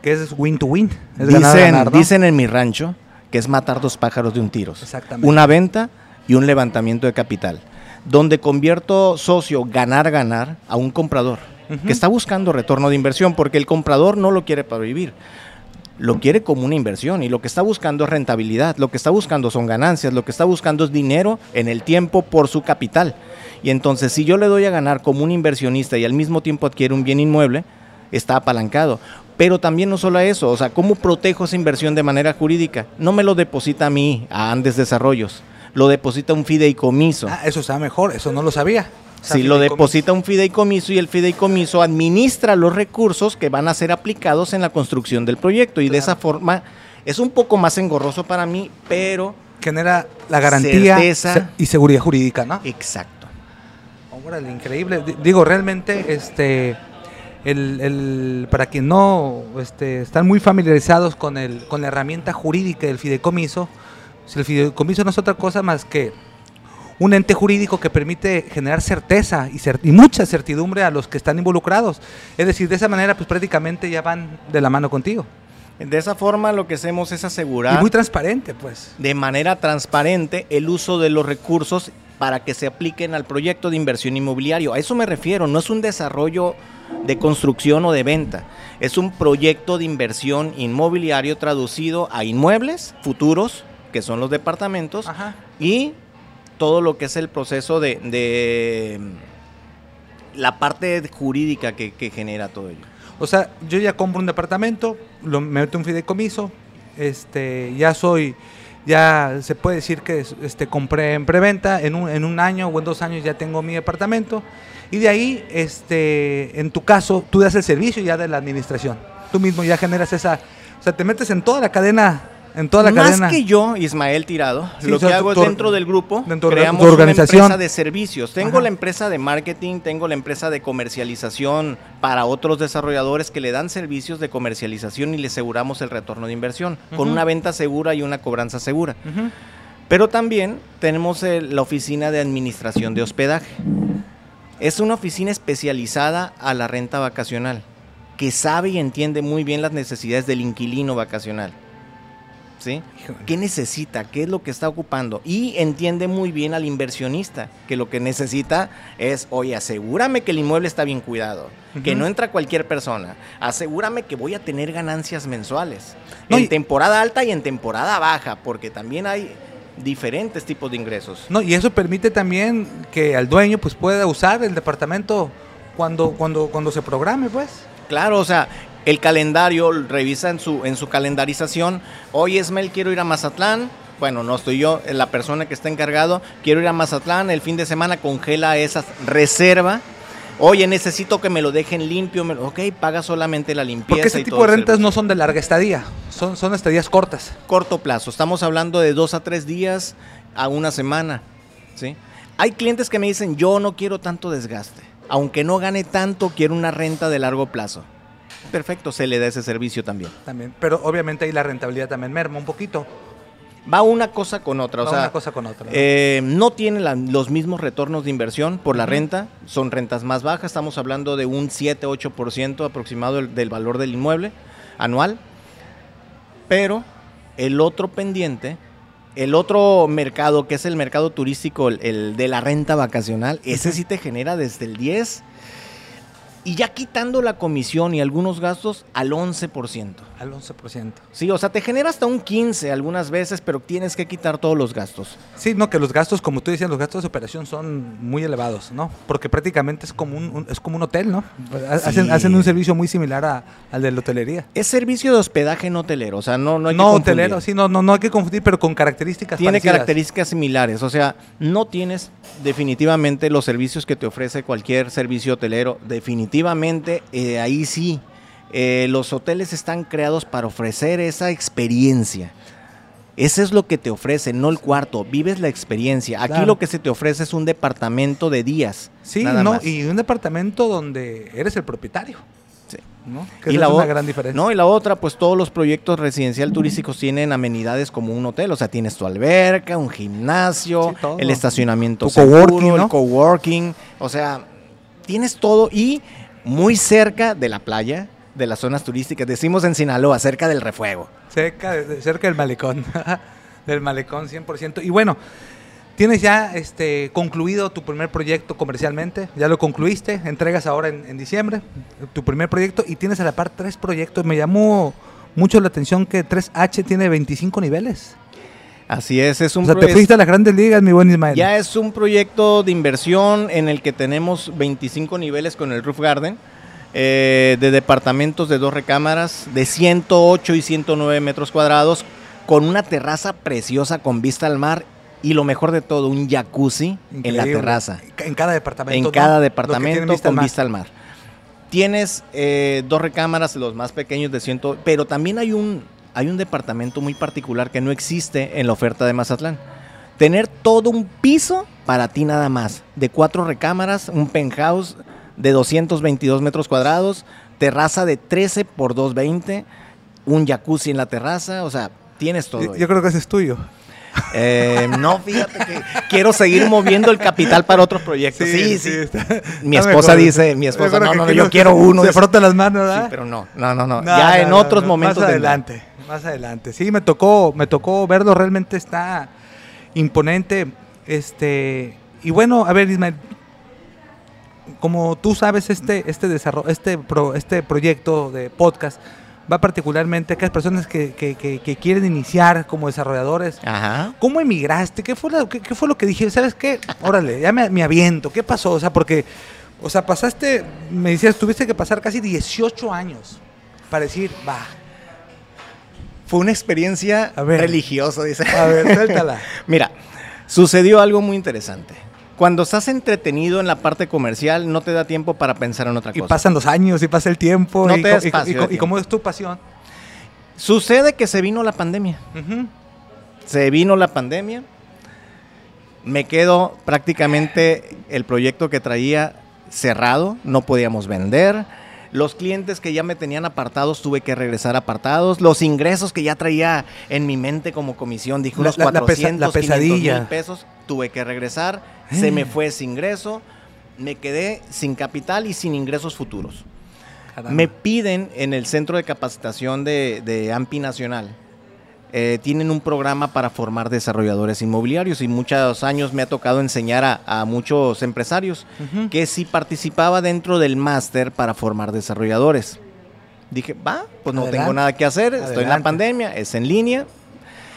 que es win to win. Es dicen, ganar, ganar, ¿no? dicen en mi rancho que es matar dos pájaros de un tiro. Exactamente. Una venta y un levantamiento de capital. Donde convierto socio ganar, ganar a un comprador uh -huh. que está buscando retorno de inversión porque el comprador no lo quiere para vivir. Lo quiere como una inversión y lo que está buscando es rentabilidad, lo que está buscando son ganancias, lo que está buscando es dinero en el tiempo por su capital. Y entonces si yo le doy a ganar como un inversionista y al mismo tiempo adquiere un bien inmueble, está apalancado. Pero también no solo eso, o sea, ¿cómo protejo esa inversión de manera jurídica? No me lo deposita a mí, a Andes Desarrollos, lo deposita un fideicomiso. Ah, eso está mejor, eso no lo sabía. O sea, si lo deposita un fideicomiso y el fideicomiso administra los recursos que van a ser aplicados en la construcción del proyecto y claro. de esa forma es un poco más engorroso para mí, pero genera la garantía certeza. y seguridad jurídica, ¿no? Exacto. Órale, increíble. Digo, realmente, este, el, el, para quien no este, están muy familiarizados con, el, con la herramienta jurídica del fideicomiso, el fideicomiso no es otra cosa más que un ente jurídico que permite generar certeza y, cert y, mucha certidumbre a los que están involucrados. Es decir, de esa manera, pues prácticamente ya van de la mano contigo. De esa forma lo que hacemos es asegurar... Y muy transparente, pues. De manera transparente el uso de los recursos para que se apliquen al proyecto de inversión inmobiliario. A eso me refiero, no es un desarrollo de construcción o de venta, es un proyecto de inversión inmobiliario traducido a inmuebles futuros, que son los departamentos, Ajá. y todo lo que es el proceso de, de la parte jurídica que, que, genera todo ello. O sea, yo ya compro un departamento, lo me meto un fideicomiso, este, ya soy, ya se puede decir que este, compré en preventa, en un, en un año o en dos años ya tengo mi departamento, y de ahí, este, en tu caso, tú das el servicio ya de la administración, tú mismo ya generas esa, o sea, te metes en toda la cadena en toda la Más cadena. que yo, Ismael Tirado, Sí, lo o sea, que hago es dentro del grupo, dentro creamos organización. una empresa de servicios. Tengo Ajá. la empresa de marketing, tengo la empresa de comercialización para otros desarrolladores que le dan servicios de comercialización y le aseguramos el retorno de inversión, con una venta segura y una cobranza segura. Pero también tenemos el- la oficina de administración de hospedaje. Es una oficina especializada a la renta vacacional, que sabe y entiende muy bien las necesidades del inquilino vacacional. ¿Sí? Híjole. ¿Qué necesita? ¿Qué es lo que está ocupando? Y entiende muy bien al inversionista, que lo que necesita es, oye, asegúrame que el inmueble está bien cuidado, que no entra cualquier persona, asegúrame que voy a tener ganancias mensuales, No, en y- temporada alta y en temporada baja, porque también hay diferentes tipos de ingresos. No, y eso permite también que al dueño pues pueda usar el departamento cuando, cuando, cuando se programe, pues. Claro, o sea, el calendario revisa en su, en su calendarización. Hoy Esmel quiero ir a Mazatlán. Bueno, no estoy yo, la persona que está encargado. Quiero ir a Mazatlán. El fin de semana congela esa reserva. Oye, necesito que me lo dejen limpio. me lo- ok, paga solamente la limpieza. Porque ese y tipo todo de rentas no son de larga estadía, son, son estadías cortas. corto plazo. Estamos hablando de dos a tres días a una semana. ¿sí? Hay clientes que me dicen, yo no quiero tanto desgaste. Aunque no gane tanto, quiero una renta de largo plazo. Perfecto, se le da ese servicio también. También, pero obviamente ahí la rentabilidad también merma un poquito. Va una cosa con otra. O Va sea, una cosa con otra. ¿no? eh, no tiene la- los mismos retornos de inversión por la renta, son rentas más bajas, estamos hablando de un 7-8% aproximado del, del valor del inmueble anual, pero el otro pendiente, el otro mercado que es el mercado turístico, el, el de la renta vacacional, ese sí te genera desde el 10 y ya quitando la comisión y algunos gastos al 11%. Al 11%. Sí, o sea, te genera hasta un 15 algunas veces, pero tienes que quitar todos los gastos. Sí, no, que los gastos, como tú decías, los gastos de operación son muy elevados, ¿no? Porque prácticamente es como un, un- es como un hotel, ¿no? Hacen, Sí. hacen un servicio muy similar a- al de la hotelería. Es servicio de hospedaje no hotelero, o sea, no, no hay que No, confundir. hotelero, sí, no, no, no hay que confundir, pero con características Tiene parecidas. características similares, o sea, no tienes definitivamente los servicios que te ofrece cualquier servicio hotelero. Definitivamente, eh, ahí sí, eh, los hoteles están creados para ofrecer esa experiencia. Eso es lo que te ofrece, no el cuarto, vives la experiencia. Aquí Claro. lo que se te ofrece es un departamento de días. Sí, nada no, más. y un departamento donde eres el propietario, Sí. ¿no? Que Y la es una gran diferencia. No, y la otra, pues todos los proyectos residencial turísticos tienen amenidades como un hotel, o sea, tienes tu alberca, un gimnasio, Sí, el estacionamiento Tu seguro, coworking, ¿no? el coworking, o sea, tienes todo y muy cerca de la playa, de las zonas turísticas, decimos en Sinaloa, cerca del refuego. Cerca, cerca del malecón. (laughs) del malecón 100%. Y bueno, tienes ya este, concluido tu primer proyecto comercialmente. Ya lo concluiste. Entregas ahora en, en diciembre tu primer proyecto. Y tienes a la par tres proyectos. Me llamó mucho la atención que 3H tiene 25 niveles. Así es, es un O sea, te fuiste a las grandes ligas, mi buen Ismael. Ya es un proyecto de inversión en el que tenemos 25 niveles con el Roof Garden, eh, de departamentos de dos recámaras, de 108 y 109 metros cuadrados, con una terraza preciosa con vista al mar y lo mejor de todo, un jacuzzi en la terraza. En cada departamento. En cada departamento vista con al vista al mar. Tienes eh, dos recámaras, los más pequeños de 100, pero también hay un, hay un departamento muy particular que no existe en la oferta de Mazatlán. Tener todo un piso para ti nada más, de cuatro recámaras, un penthouse de 222 metros cuadrados, terraza de 13 por 220, un jacuzzi en la terraza, o sea, tienes todo. Yo, creo que ese es tuyo. Eh, no, fíjate que quiero seguir moviendo el capital para otros proyectos. Sí, sí. está- Mi esposa mejor. dice, mi esposa, no, no, no, yo quiero uno. Se frota las manos, ¿verdad? Sí, pero no, no, no, no. No, ya no, en otros momentos. Más adelante, más adelante. Sí, me tocó, me tocó verlo, realmente está imponente. Este, y bueno, a ver, Ismael, como tú sabes, este, este desarrollo, este pro- este proyecto de podcast va particularmente a aquellas personas que, que- que- que quieren iniciar como desarrolladores. Ajá. ¿Cómo emigraste? ¿Qué fue, lo, qué, qué fue lo que dije? ¿Sabes qué? Órale, ya me, me aviento. ¿Qué pasó? O sea, porque, o sea, pasaste, me decías, tuviste que pasar casi 18 años para decir, va, Fue una experiencia A ver. religiosa, dice. a ver, suéltala. (laughs) Mira, sucedió algo muy interesante. Cuando estás entretenido en la parte comercial, no te da tiempo para pensar en otra Y cosa. pasan los años y pasa el tiempo. No y, te y- espacio y co- y tiempo. como es tu pasión. Sucede que se vino la pandemia. Se vino la pandemia. Me quedo prácticamente el proyecto que traía cerrado, no podíamos vender. Los clientes que ya me tenían apartados tuve que regresar apartados. Los ingresos que ya traía en mi mente como comisión, dije La- unos la- la pesa- 400, la 500 pesadilla. mil pesos, tuve que regresar. Se me Eh. fue ese ingreso. Me quedé sin capital y sin ingresos futuros. Caramba. Me piden en el centro de capacitación de, de AMPI Nacional. eh, tienen un programa para formar desarrolladores inmobiliarios y muchos años me ha tocado enseñar a, a muchos empresarios Ujú. que si participaba dentro del máster para formar desarrolladores. Dije, va, pues no Adelante. tengo nada que hacer, estoy en la Adelante. pandemia, es en línea.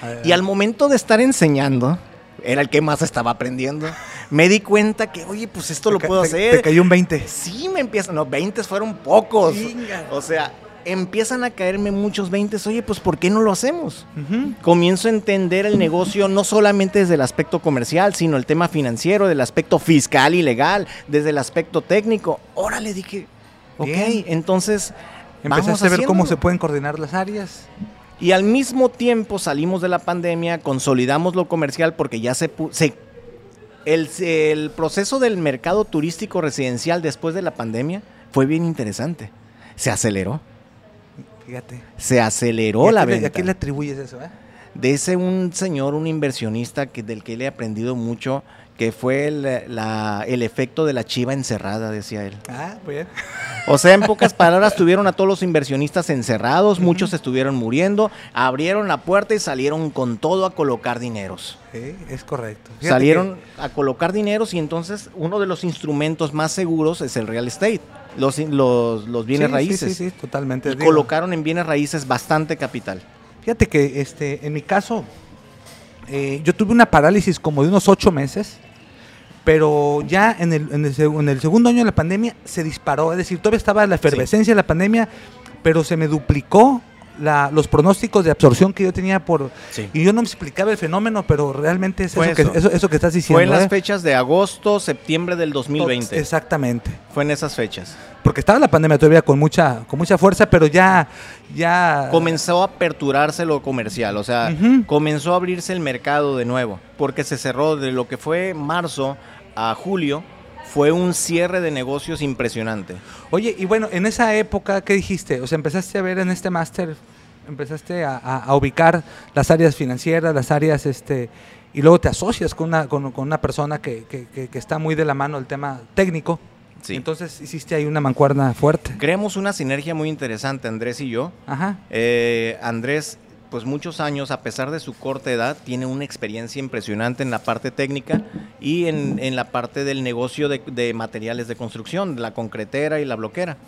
Adelante. Y al momento de estar enseñando, era el que más estaba aprendiendo, me di cuenta que, oye, pues esto Te lo puedo te- hacer. Te cayó un 20. Sí, me empiezan, no, 20 fueron pocos. Chinga. O sea, empiezan a caerme muchos 20, oye, pues ¿por qué no lo hacemos? Ujú. Comienzo a entender el negocio no solamente desde el aspecto comercial, sino el tema financiero, del aspecto fiscal y legal, desde el aspecto técnico. Órale, dije, ok, Bien. entonces vamos Empezaste a ver cómo se pueden coordinar las áreas. Y al mismo tiempo salimos de la pandemia, consolidamos lo comercial porque ya se... se el, el proceso del mercado turístico residencial después de la pandemia fue bien interesante. Se aceleró. Fíjate. Se ¿Y aceleró la venta. ¿A qué le atribuyes eso? eh? De ese un señor, un inversionista que, del que le he aprendido mucho, que fue el, la- el efecto de la chiva encerrada, decía él. Ah, bien. O sea, en pocas (laughs) palabras, tuvieron a todos los inversionistas encerrados, muchos estuvieron muriendo, abrieron la puerta y salieron con todo a colocar dineros. Sí, es correcto. Fíjate Salieron a colocar dineros y entonces uno de los instrumentos más seguros es el real estate, los, los, bienes sí, raíces. Sí, sí, sí, totalmente. Y colocaron en bienes raíces bastante capital. Fíjate que este, en mi caso, eh, yo tuve una parálisis como de unos ocho meses, pero ya en el, en el seg- en el segundo año de la pandemia se disparó, es decir, todavía estaba la efervescencia de la pandemia, pero se me duplicó la- los pronósticos de absorción que yo tenía por... Sí. Y yo no me explicaba el fenómeno, pero realmente es eso, que, eso. eso, eso que estás diciendo. Fue en las ¿eh? fechas de agosto, septiembre del 2020. Exactamente. Fue en esas fechas. Porque estaba la pandemia todavía con mucha, con mucha fuerza, pero ya... ya Comenzó a aperturarse lo comercial, o sea, comenzó a abrirse el mercado de nuevo, porque se cerró de lo que fue marzo a julio, fue un cierre de negocios impresionante. Oye, y bueno, en esa época, ¿qué dijiste? O sea, empezaste a ver en este máster, empezaste a, a- a ubicar las áreas financieras, las áreas, este, y luego te asocias con una, con, con una persona que, que- que- que está muy de la mano del tema técnico. Sí. Entonces hiciste ahí una mancuerna fuerte. Creamos una sinergia muy interesante, Andrés y yo. Ajá. Eh, Andrés, pues muchos años, a pesar de su corta edad, tiene una experiencia impresionante en la parte técnica y en, en la parte del negocio de, de materiales de construcción, la concretera y la bloquera.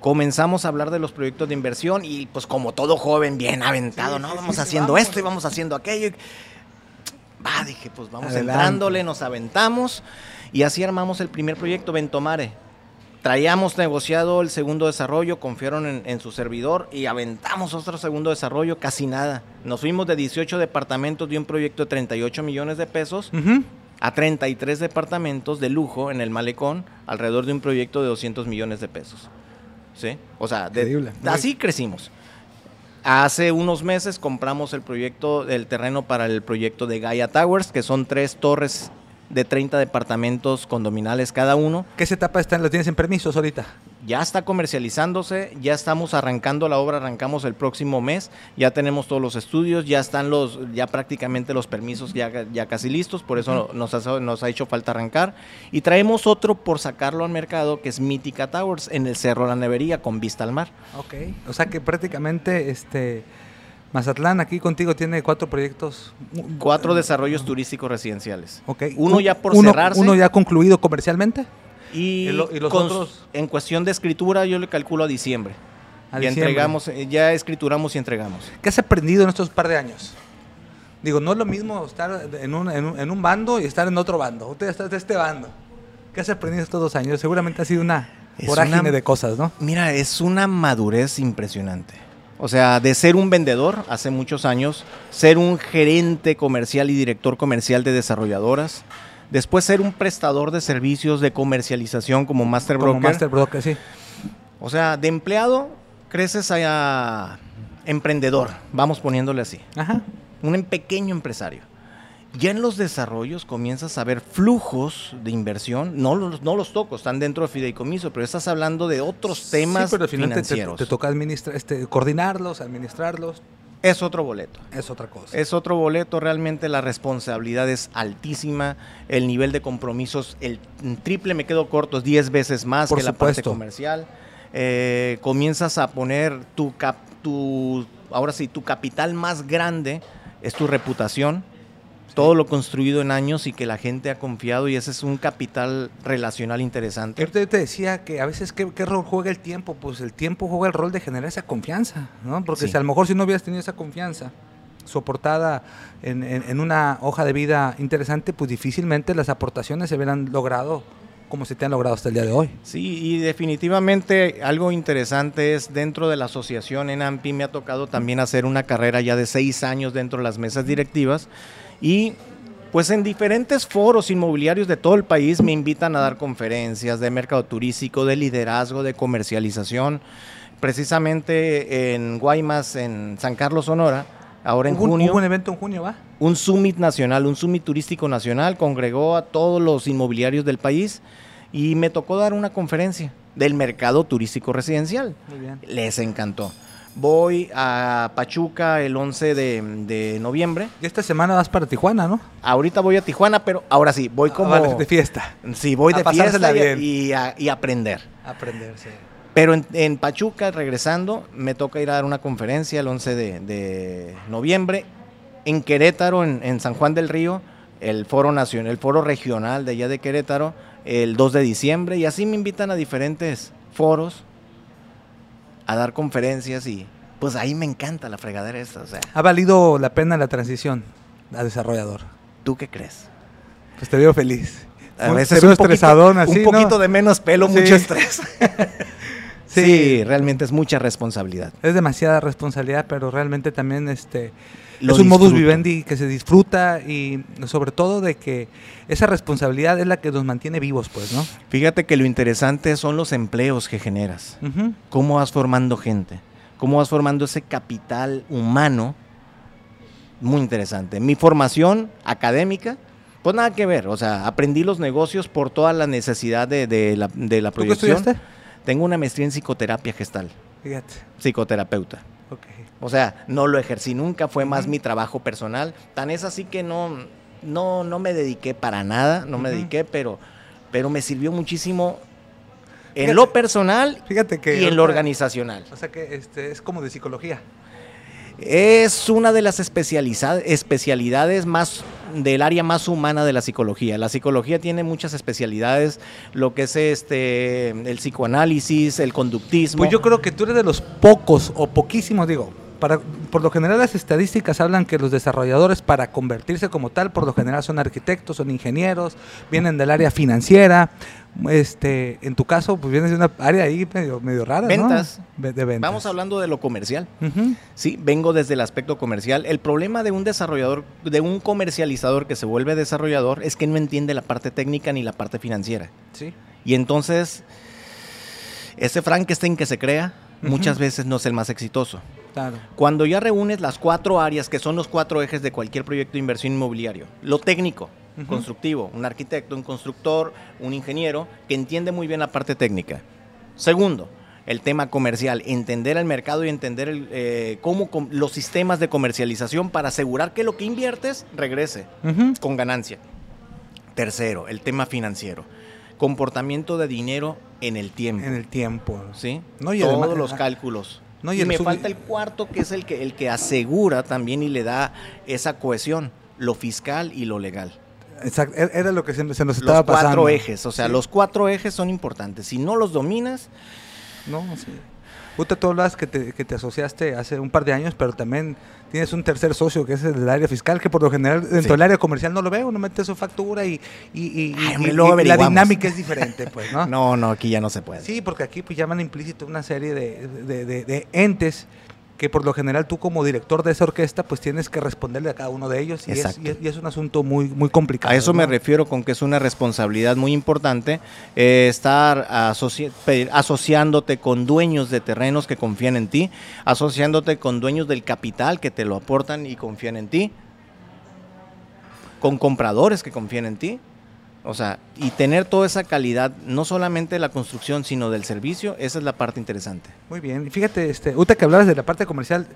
Comenzamos a hablar de los proyectos de inversión y pues como todo joven bien aventado, Sí, ¿no? sí, vamos sí, haciendo vamos. esto y vamos haciendo aquello. Va, dije, pues vamos Adelante. entrándole, nos aventamos y así armamos el primer proyecto, Ventomare. Traíamos negociado el segundo desarrollo, confiaron en, en su servidor y aventamos otro segundo desarrollo, casi nada. Nos fuimos de 18 departamentos de un proyecto de 38 millones de pesos a 33 departamentos de lujo en el malecón, alrededor de un proyecto de 200 millones de pesos. ¿Sí? O sea, de- así crecimos. Hace unos meses compramos el proyecto, el terreno para el proyecto de Gaia Towers, que son tres torres de 30 departamentos condominales cada uno. ¿Qué etapa está, lo tienes en permisos ahorita? Ya está comercializándose, ya estamos arrancando la obra, arrancamos el próximo mes, ya tenemos todos los estudios, ya están los, ya prácticamente los permisos ya, ya casi listos, por eso nos ha, nos ha hecho falta arrancar. Y traemos otro por sacarlo al mercado, que es Mítica Towers, en el Cerro La Nevería, con vista al mar. Ok. O sea que prácticamente este Mazatlán aquí contigo tiene cuatro proyectos. Cuatro desarrollos turísticos residenciales. Ok. Uno ya por uno, cerrarse. Uno ya concluido comercialmente. Y, ¿Y lo- y los con- otros? en cuestión de escritura yo le calculo a diciembre. A ya diciembre. entregamos, eh, ya escrituramos y entregamos. ¿Qué has aprendido en estos par de años? Digo, no es lo mismo estar en un, en un, en un bando y estar en otro bando. Usted está de este bando. ¿Qué has aprendido estos dos años? Seguramente ha sido una Es vorágine una- de cosas, ¿no? Mira, es una madurez impresionante. O sea, de ser un vendedor hace muchos años, ser un gerente comercial y director comercial de desarrolladoras, después ser un prestador de servicios de comercialización como Master Como Broker. Master Broker, sí. O sea, de empleado creces a emprendedor, vamos poniéndole así, Ajá. un pequeño empresario. Ya en los desarrollos comienzas a ver flujos de inversión, no los, no los toco, están dentro de fideicomiso, pero estás hablando de otros temas sí, pero al final te, te- financieros. te toca administrar, este, coordinarlos, administrarlos. Es otro boleto. Es otra cosa. Es otro boleto, realmente la responsabilidad es altísima, el nivel de compromisos, el triple me quedo corto, es 10 veces más Por que la parte supuesto. comercial. Eh, comienzas a poner tu, cap- tu, ahora sí, tu capital más grande es tu reputación, todo lo construido en años y que la gente ha confiado y ese es un capital relacional interesante. Yo te decía que a veces, ¿qué, qué rol juega el tiempo? Pues el tiempo juega el rol de generar esa confianza, ¿no? Porque Sí. si a lo mejor si no hubieras tenido esa confianza soportada en, en- en una hoja de vida interesante, pues difícilmente las aportaciones se hubieran logrado como se te han logrado hasta el día de hoy. Sí, y definitivamente algo interesante es dentro de la asociación en AMPI me ha tocado también hacer una carrera ya de seis años dentro de las mesas directivas y pues en diferentes foros inmobiliarios de todo el país me invitan a dar conferencias de mercado turístico, de liderazgo, de comercialización. Precisamente en Guaymas, en San Carlos, Sonora, ahora en Hubo junio hubo un evento en junio, ¿va? un summit nacional, un summit turístico nacional, congregó a todos los inmobiliarios del país y me tocó dar una conferencia del mercado turístico residencial. Muy bien. Les encantó. Voy a Pachuca el 11 de, de noviembre. Y esta semana vas para Tijuana, ¿no? Ahorita voy a Tijuana, pero ahora sí, voy Ah, como... vale, de fiesta. Sí, voy A de fiesta y, bien. y a, y aprender. Aprender, sí. Pero en, en Pachuca, regresando, me toca ir a dar una conferencia el 11 de, de noviembre. En Querétaro, en, en San Juan del Río, el foro nacional, el foro regional de allá de Querétaro, el 2 de diciembre. Y así me invitan a diferentes foros a dar conferencias y pues ahí me encanta la fregadera esta. O sea, ¿Ha valido la pena la transición a desarrollador? ¿tú qué crees? Pues te veo feliz. A veces te veo un poquito, estresadón así, un ¿no? poquito de menos pelo, Sí. mucho (laughs) estrés. Sí. sí, realmente es mucha responsabilidad. Es demasiada responsabilidad, pero realmente también este Lo es un modus disfruto. vivendi que se disfruta y sobre todo de que esa responsabilidad es la que nos mantiene vivos, pues, ¿no? Fíjate que lo interesante son los empleos que generas. Ujú. cómo vas formando gente, cómo vas formando ese capital humano. Muy interesante. Mi formación académica, pues nada que ver. O sea, aprendí los negocios por toda la necesidad de, de la, de la ¿Tú qué proyección. estudiaste? Tengo una maestría en psicoterapia gestal, Fíjate. psicoterapeuta. O sea, no lo ejercí nunca, fue más mi trabajo personal. Tan es así que no, no, no me dediqué para nada, no me dediqué, pero, pero me sirvió muchísimo en Fíjate- lo personal Fíjate que y en lo organizacional. O sea que este es como de psicología. Es una de las especialidades más del área más humana de la psicología. La psicología tiene muchas especialidades, lo que es este el psicoanálisis, el conductismo. Pues yo creo que tú eres de los pocos o poquísimos, digo, para, por lo general las estadísticas hablan que los desarrolladores para convertirse como tal, por lo general son arquitectos, son ingenieros, vienen del área financiera. Este, en tu caso, pues vienes de una área ahí medio, medio rara, ¿no? Ventas. Ve- De ventas. Vamos hablando de lo comercial. Sí, vengo desde el aspecto comercial. El problema de un desarrollador, de un comercializador que se vuelve desarrollador es que no entiende la parte técnica ni la parte financiera. Sí. Y entonces, ese Frankenstein que se crea muchas veces no es el más exitoso. Claro. Cuando ya reúnes las cuatro áreas que son los cuatro ejes de cualquier proyecto de inversión inmobiliario, lo técnico, Constructivo, un arquitecto, un constructor, un ingeniero que entiende muy bien la parte técnica. Segundo, el tema comercial, entender el mercado y entender el, eh, cómo com- los sistemas de comercialización para asegurar que lo que inviertes regrese con ganancia. Tercero, el tema financiero, comportamiento de dinero en el tiempo. En el tiempo. ¿sí? No, y Todos además- los cálculos. no, y y me falta el cuarto, que es el que, el que asegura también y le da esa cohesión, lo fiscal y lo legal. Exacto, e- era lo que se, se nos Los estaba cuatro pasando. ejes, o sea, Sí. los cuatro ejes son importantes. Si no los dominas, No, sí. Puta, tú hablas que te, que te asociaste hace un par de años, pero también tienes un tercer socio que es el del área fiscal, que por lo general dentro Sí. del área comercial no lo veo, no mete su factura y, y, y- Ay, y- la dinámica es diferente, pues, ¿no? (laughs) no, no, aquí ya no se puede. Sí, porque aquí pues llaman implícito una serie de, de- de- de entes que por lo general tú como director de esa orquesta pues tienes que responderle a cada uno de ellos y, es, Exacto. y es- y es un asunto muy, muy complicado. A eso me refiero con que es una responsabilidad muy importante eh, estar asoci- asociándote con dueños de terrenos que confían en ti, asociándote con dueños del capital que te lo aportan y confían en ti, con compradores que confían en ti. O sea, y tener toda esa calidad, no solamente de la construcción, sino del servicio, esa es la parte interesante. Muy bien. Y Fíjate, este, ahorita que hablabas de la parte comercial,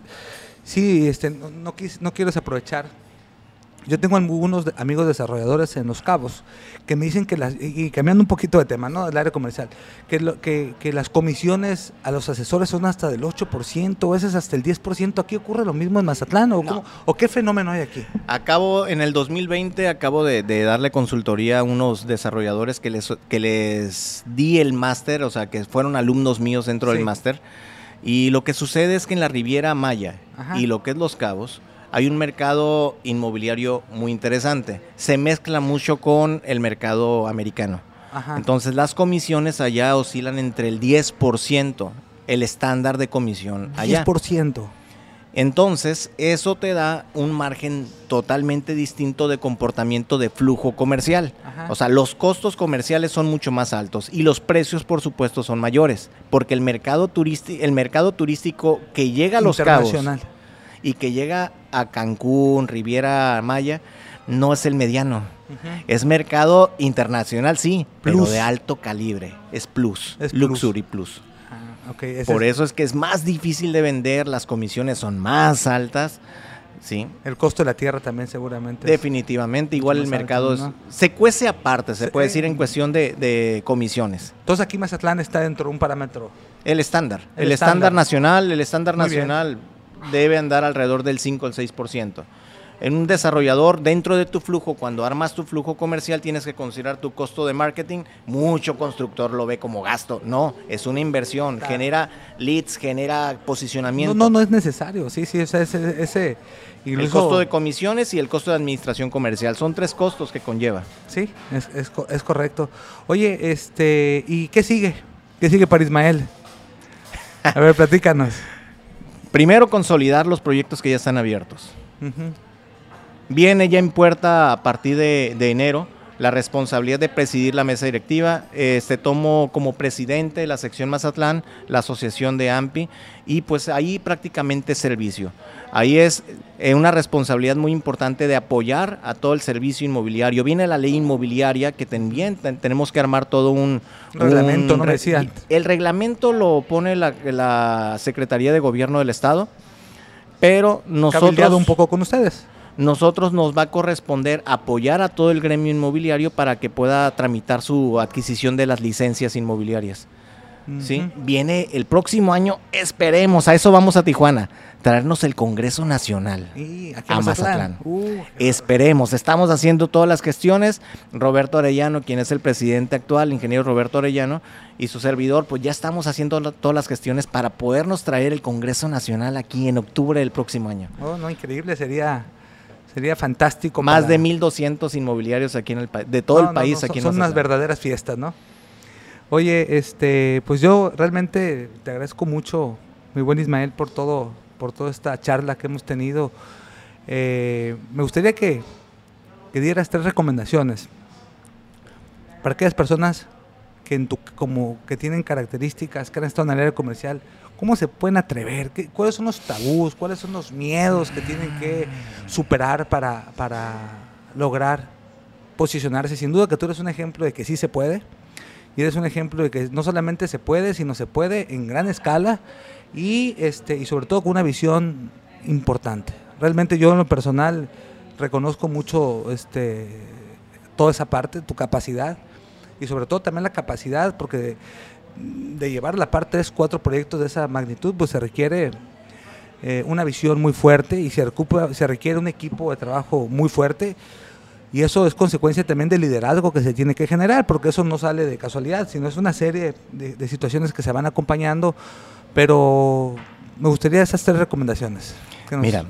sí, este, no, no, quis- no quiero desaprovechar. Yo tengo algunos amigos desarrolladores en Los Cabos que me dicen que las, y y cambiando un poquito de tema, ¿no? Del área comercial, que, lo- que, que las comisiones a los asesores son hasta del 8%, a veces hasta el 10%. ¿Aquí ocurre lo mismo en Mazatlán? ¿O, No. cómo- ¿o qué fenómeno hay aquí? Acabo, en el 2020, acabo de, de darle consultoría a unos desarrolladores que les, que les di el máster, o sea, que fueron alumnos míos dentro Sí. del máster. Y lo que sucede es que en la Riviera Maya Ajá. y lo que es Los Cabos, hay un mercado inmobiliario muy interesante. Se mezcla mucho con el mercado americano. Ajá. Entonces, las comisiones allá oscilan entre el 10%, el estándar de comisión allá. 10%. Entonces, eso te da un margen totalmente distinto de comportamiento de flujo comercial. Ajá. O sea, los costos comerciales son mucho más altos y los precios, por supuesto, son mayores, porque el mercado, el mercado turístico que llega a Los Cabos y que llega a Cancún, Riviera Maya, no es el mediano. Es mercado internacional, sí, pero de alto calibre. Es plus, Es luxury plus. Ah, Por es eso es que es más difícil de vender, las comisiones son más altas, ¿sí? el costo de la tierra también seguramente. es- Definitivamente, igual el mercado alto, es- ¿no? se cuece aparte, se Sí. puede decir en cuestión de, de comisiones. Entonces aquí Mazatlán está dentro de un parámetro. El estándar, El el, estándar. estándar. nacional, el estándar Muy bien. Debe andar alrededor del 5 al 6%. En un desarrollador, dentro de tu flujo, cuando armas tu flujo comercial, tienes que considerar tu costo de marketing. Mucho constructor lo ve como gasto. No, es una inversión. Claro. Genera leads, genera posicionamiento. No, no, no es necesario. Sí, sí, ese, ese, El costo de comisiones y el costo de administración comercial. Son tres costos que conlleva. Sí, es, es, es correcto. Oye, este, ¿y qué sigue? ¿Qué sigue para Ismael? A ver, platícanos. Primero, consolidar los proyectos que ya están abiertos. Viene ya en puerta a partir de, de enero la responsabilidad de presidir la mesa directiva. Este tomo como presidente la sección Mazatlán, la asociación de AMPI, y pues ahí prácticamente servicio. Ahí es eh, una responsabilidad muy importante de apoyar a todo el servicio inmobiliario. Viene la ley inmobiliaria que también ten- tenemos que armar todo un, Un reglamento, ¿no? El reglamento lo pone la, la Secretaría de Gobierno del Estado, pero nosotros Cabildeado un poco con ustedes. Nosotros nos va a corresponder apoyar a todo el gremio inmobiliario para que pueda tramitar su adquisición de las licencias inmobiliarias. ¿sí? Viene el próximo año, esperemos, a eso vamos a Tijuana, traernos el Congreso Nacional. Aquí A Mazatlán. Uh, Esperemos, estamos haciendo todas las gestiones. Roberto Arellano, quien es el presidente actual, ingeniero Roberto Arellano, y su servidor, pues ya estamos haciendo todas las gestiones para podernos traer el Congreso Nacional aquí en octubre del próximo año. oh, no, increíble, sería, sería fantástico. Más para- de 1.200 inmobiliarios aquí en el país, de todo No, el país no, son- aquí en Son unas verdaderas fiestas, ¿no? Oye, este, pues yo realmente te agradezco mucho, mi buen Ismael, por todo, por toda esta charla que hemos tenido. Eh, me gustaría que, que dieras tres recomendaciones para aquellas personas que en tu, como que tienen características, que han estado en el área comercial, ¿cómo se pueden atrever? ¿Qué- ¿Cuáles son los tabús? ¿Cuáles son los miedos que tienen que superar para, para lograr posicionarse? Sin duda que tú eres un ejemplo de que sí se puede. Y eres un ejemplo de que no solamente se puede, sino se puede en gran escala y, este, y sobre todo con una visión importante. Realmente yo en lo personal reconozco mucho este, toda esa parte, tu capacidad y sobre todo también la capacidad, porque de, llevar la par tres, cuatro proyectos de esa magnitud, pues se requiere eh, una visión muy fuerte y se, recupa- se requiere un equipo de trabajo muy fuerte. Y eso es consecuencia también del liderazgo que se tiene que generar, porque eso no sale de casualidad, sino es una serie de, de situaciones que se van acompañando. Pero me gustaría esas tres recomendaciones. que nos Mira,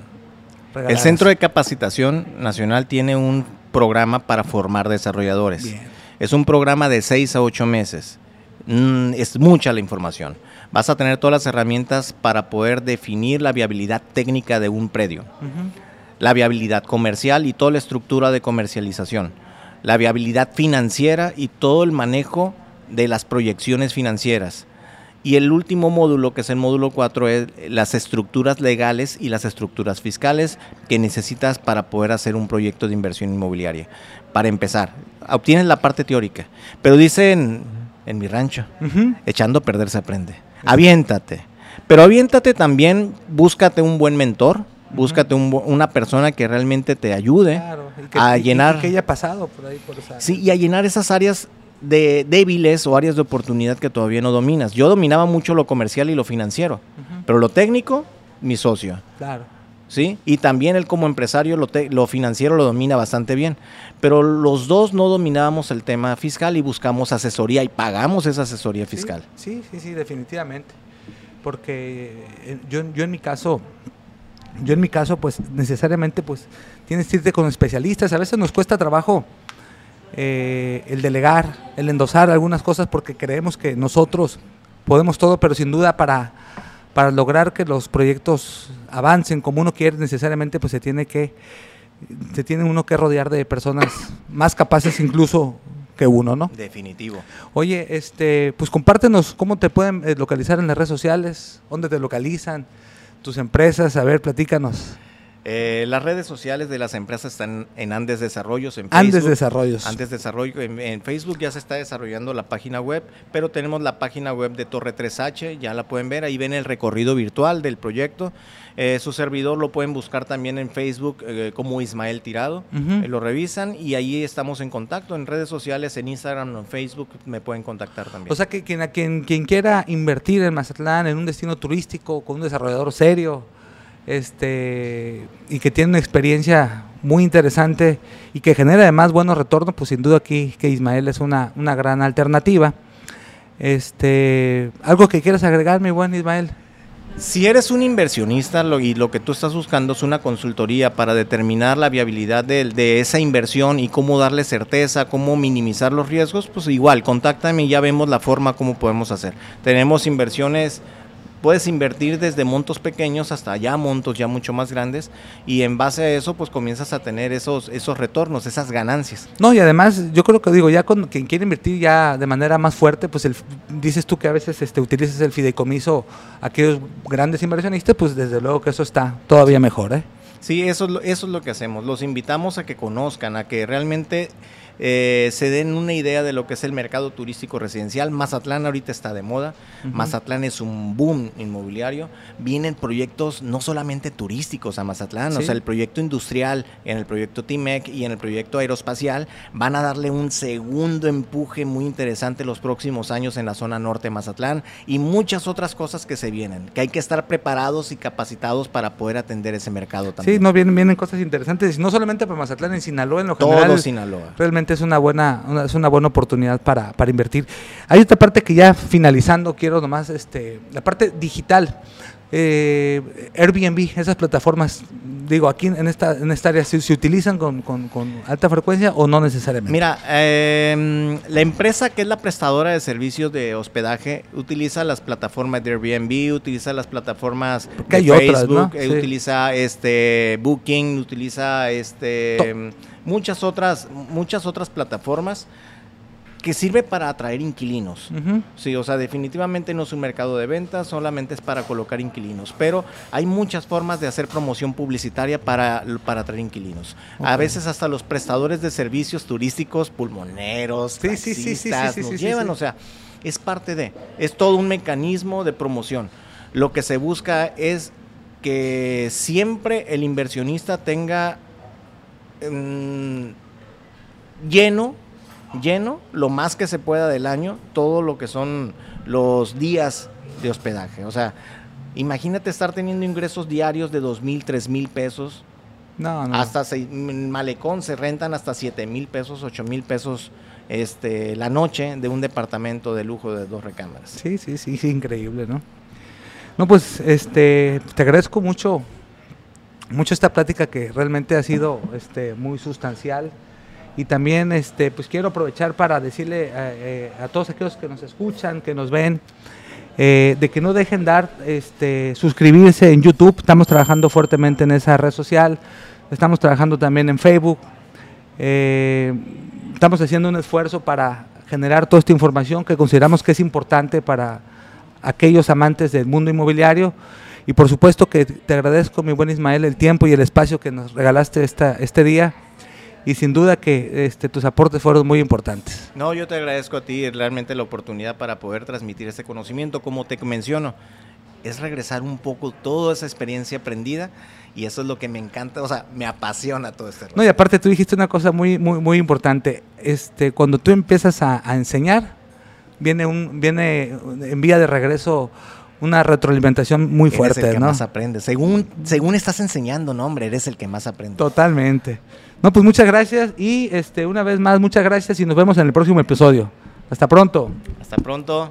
el. Centro de Capacitación Nacional tiene un programa para formar desarrolladores. Bien. Es un programa de 6 a 8 meses. Mm, es mucha la información. Vas a tener todas las herramientas para poder definir la viabilidad técnica de un predio. La viabilidad comercial y toda la estructura de comercialización, la viabilidad financiera y todo el manejo de las proyecciones financieras. Y el último módulo, que es el módulo 4, es las estructuras legales y las estructuras fiscales que necesitas para poder hacer un proyecto de inversión inmobiliaria. Para empezar, obtienes la parte teórica, pero dicen en mi rancho, echando a perder se aprende. Aviéntate. Pero aviéntate también, búscate un buen mentor, búscate un una persona que realmente te ayude Claro, y que, a y- y llenar. que haya pasado por ahí, por esa. Sí, y a llenar esas áreas de débiles o áreas de oportunidad que todavía no dominas. Yo dominaba mucho lo comercial y lo financiero, pero lo técnico, mi socio. Claro. ¿Sí? Y también él como empresario lo, te- lo financiero lo domina bastante bien. Pero los dos no dominábamos el tema fiscal y buscamos asesoría y pagamos esa asesoría fiscal. Sí, sí, sí, definitivamente. Porque eh, yo, yo en mi caso, yo en mi caso, pues necesariamente, pues tienes que irte con especialistas. A veces nos cuesta trabajo eh, el delegar, el endosar algunas cosas porque creemos que nosotros podemos todo, pero sin duda para, para lograr que los proyectos avancen como uno quiere, necesariamente pues se tiene que, se tiene uno que rodear de personas más capaces incluso que uno, ¿no? Definitivo. Oye, este, pues compártenos cómo te pueden eh, localizar en las redes sociales, dónde te localizan, tus empresas, a ver, platícanos. Eh, las redes sociales de las empresas están en Andes Desarrollos, en Andes Facebook. Desarrollos. Andes Desarrollo, en, en Facebook ya se está desarrollando la página web, pero tenemos la página web de Torre 3H, ya la pueden ver, ahí ven el recorrido virtual del proyecto. Eh, su servidor lo pueden buscar también en Facebook eh, como Ismael Tirado. Eh, lo revisan y ahí estamos en contacto, en redes sociales, en Instagram, en Facebook, me pueden contactar también. O sea, que quien, a quien, quien quiera invertir en Mazatlán, en un destino turístico, con un desarrollador serio, este, y que tiene una experiencia muy interesante y que genera además buenos retornos, pues sin duda aquí que Ismael es una, una gran alternativa. Este, algo que quieras agregar, mi buen Ismael. Si eres un inversionista y lo que tú estás buscando es una consultoría para determinar la viabilidad de, de esa inversión y cómo darle certeza, cómo minimizar los riesgos, pues igual, contáctame y ya vemos la forma cómo podemos hacer. Tenemos inversiones, puedes invertir desde montos pequeños hasta ya montos ya mucho más grandes y en base a eso pues comienzas a tener esos, esos retornos, esas ganancias. No, y además yo creo que digo, ya con quien quiere invertir ya de manera más fuerte, pues el, dices tú que a veces este, utilizas el fideicomiso a aquellos grandes inversionistas, pues desde luego que eso está todavía mejor, ¿eh? Sí, eso eso es lo que hacemos. Los invitamos a que conozcan, a que realmente eh, se den una idea de lo que es el mercado turístico residencial. Mazatlán ahorita está de moda. Mazatlán es un boom inmobiliario. Vienen proyectos no solamente turísticos a Mazatlán, o sea, el proyecto industrial, en el proyecto TIMEC y en el proyecto aeroespacial van a darle un segundo empuje muy interesante los próximos años en la zona norte de Mazatlán y muchas otras cosas que se vienen, que hay que estar preparados y capacitados para poder atender ese mercado también. Sí, no vienen, vienen cosas interesantes, no solamente para Mazatlán, en Sinaloa, en lo Todo general. Sinaloa. Realmente es una buena, una- es una buena oportunidad para, para invertir. Hay otra parte que ya finalizando, quiero nomás, este, la parte digital. Eh, Airbnb, esas plataformas, digo, aquí en esta, en esta área, ¿se, se utilizan con, con- con alta frecuencia o no necesariamente? Mira, eh, la empresa que es la prestadora de servicios de hospedaje utiliza las plataformas de Airbnb, utiliza las plataformas Porque de hay otras, Facebook, ¿no? eh, Sí. utiliza este Booking, utiliza este muchas otras muchas otras plataformas que sirve para atraer inquilinos. Sí, o sea, definitivamente no es un mercado de ventas, solamente es para colocar inquilinos. Pero hay muchas formas de hacer promoción publicitaria para, para atraer inquilinos. A veces hasta los prestadores de servicios turísticos, pulmoneros, Sí, sí, sí, sí, sí, taxistas, nos llevan, o sea, es parte de, es todo un mecanismo de promoción. Lo que se busca es que siempre el inversionista tenga mm, lleno, lleno, lo más que se pueda del año, todo lo que son los días de hospedaje. O sea, imagínate estar teniendo ingresos diarios de dos mil, tres mil pesos. No, no. Hasta seis- en Malecón se rentan hasta siete mil pesos, ocho mil pesos este, la noche de un departamento de lujo de dos recámaras. Sí, sí, sí, sí, increíble, ¿no? No, pues, este, te agradezco mucho, mucho esta plática que realmente ha sido, este, muy sustancial y también, este, pues quiero aprovechar para decirle a, eh, todos aquellos que nos escuchan, que nos ven, eh, de que no dejen dar, este, suscribirse en YouTube. Estamos trabajando fuertemente en esa red social. Estamos trabajando también en Facebook. Eh, estamos haciendo un esfuerzo para generar toda esta información que consideramos que es importante para aquellos amantes del mundo inmobiliario. Y por supuesto que te agradezco, mi buen Ismael, el tiempo y el espacio que nos regalaste esta, este día. Y sin duda que este, tus aportes fueron muy importantes. No, yo te agradezco a ti realmente la oportunidad para poder transmitir este conocimiento. Como te menciono, es regresar un poco toda esa experiencia aprendida y eso es lo que me encanta, o sea, me apasiona todo este rollo. No, y aparte tú dijiste una cosa muy, muy, muy importante. Este, cuando tú empiezas a, a enseñar, viene un, viene en vía de regreso una retroalimentación muy Eres fuerte, el que ¿no? más aprende. Según, según estás enseñando, no, hombre, eres el que más aprende. Totalmente. No, pues muchas gracias y este una vez más muchas gracias y nos vemos en el próximo episodio. Hasta pronto. Hasta pronto.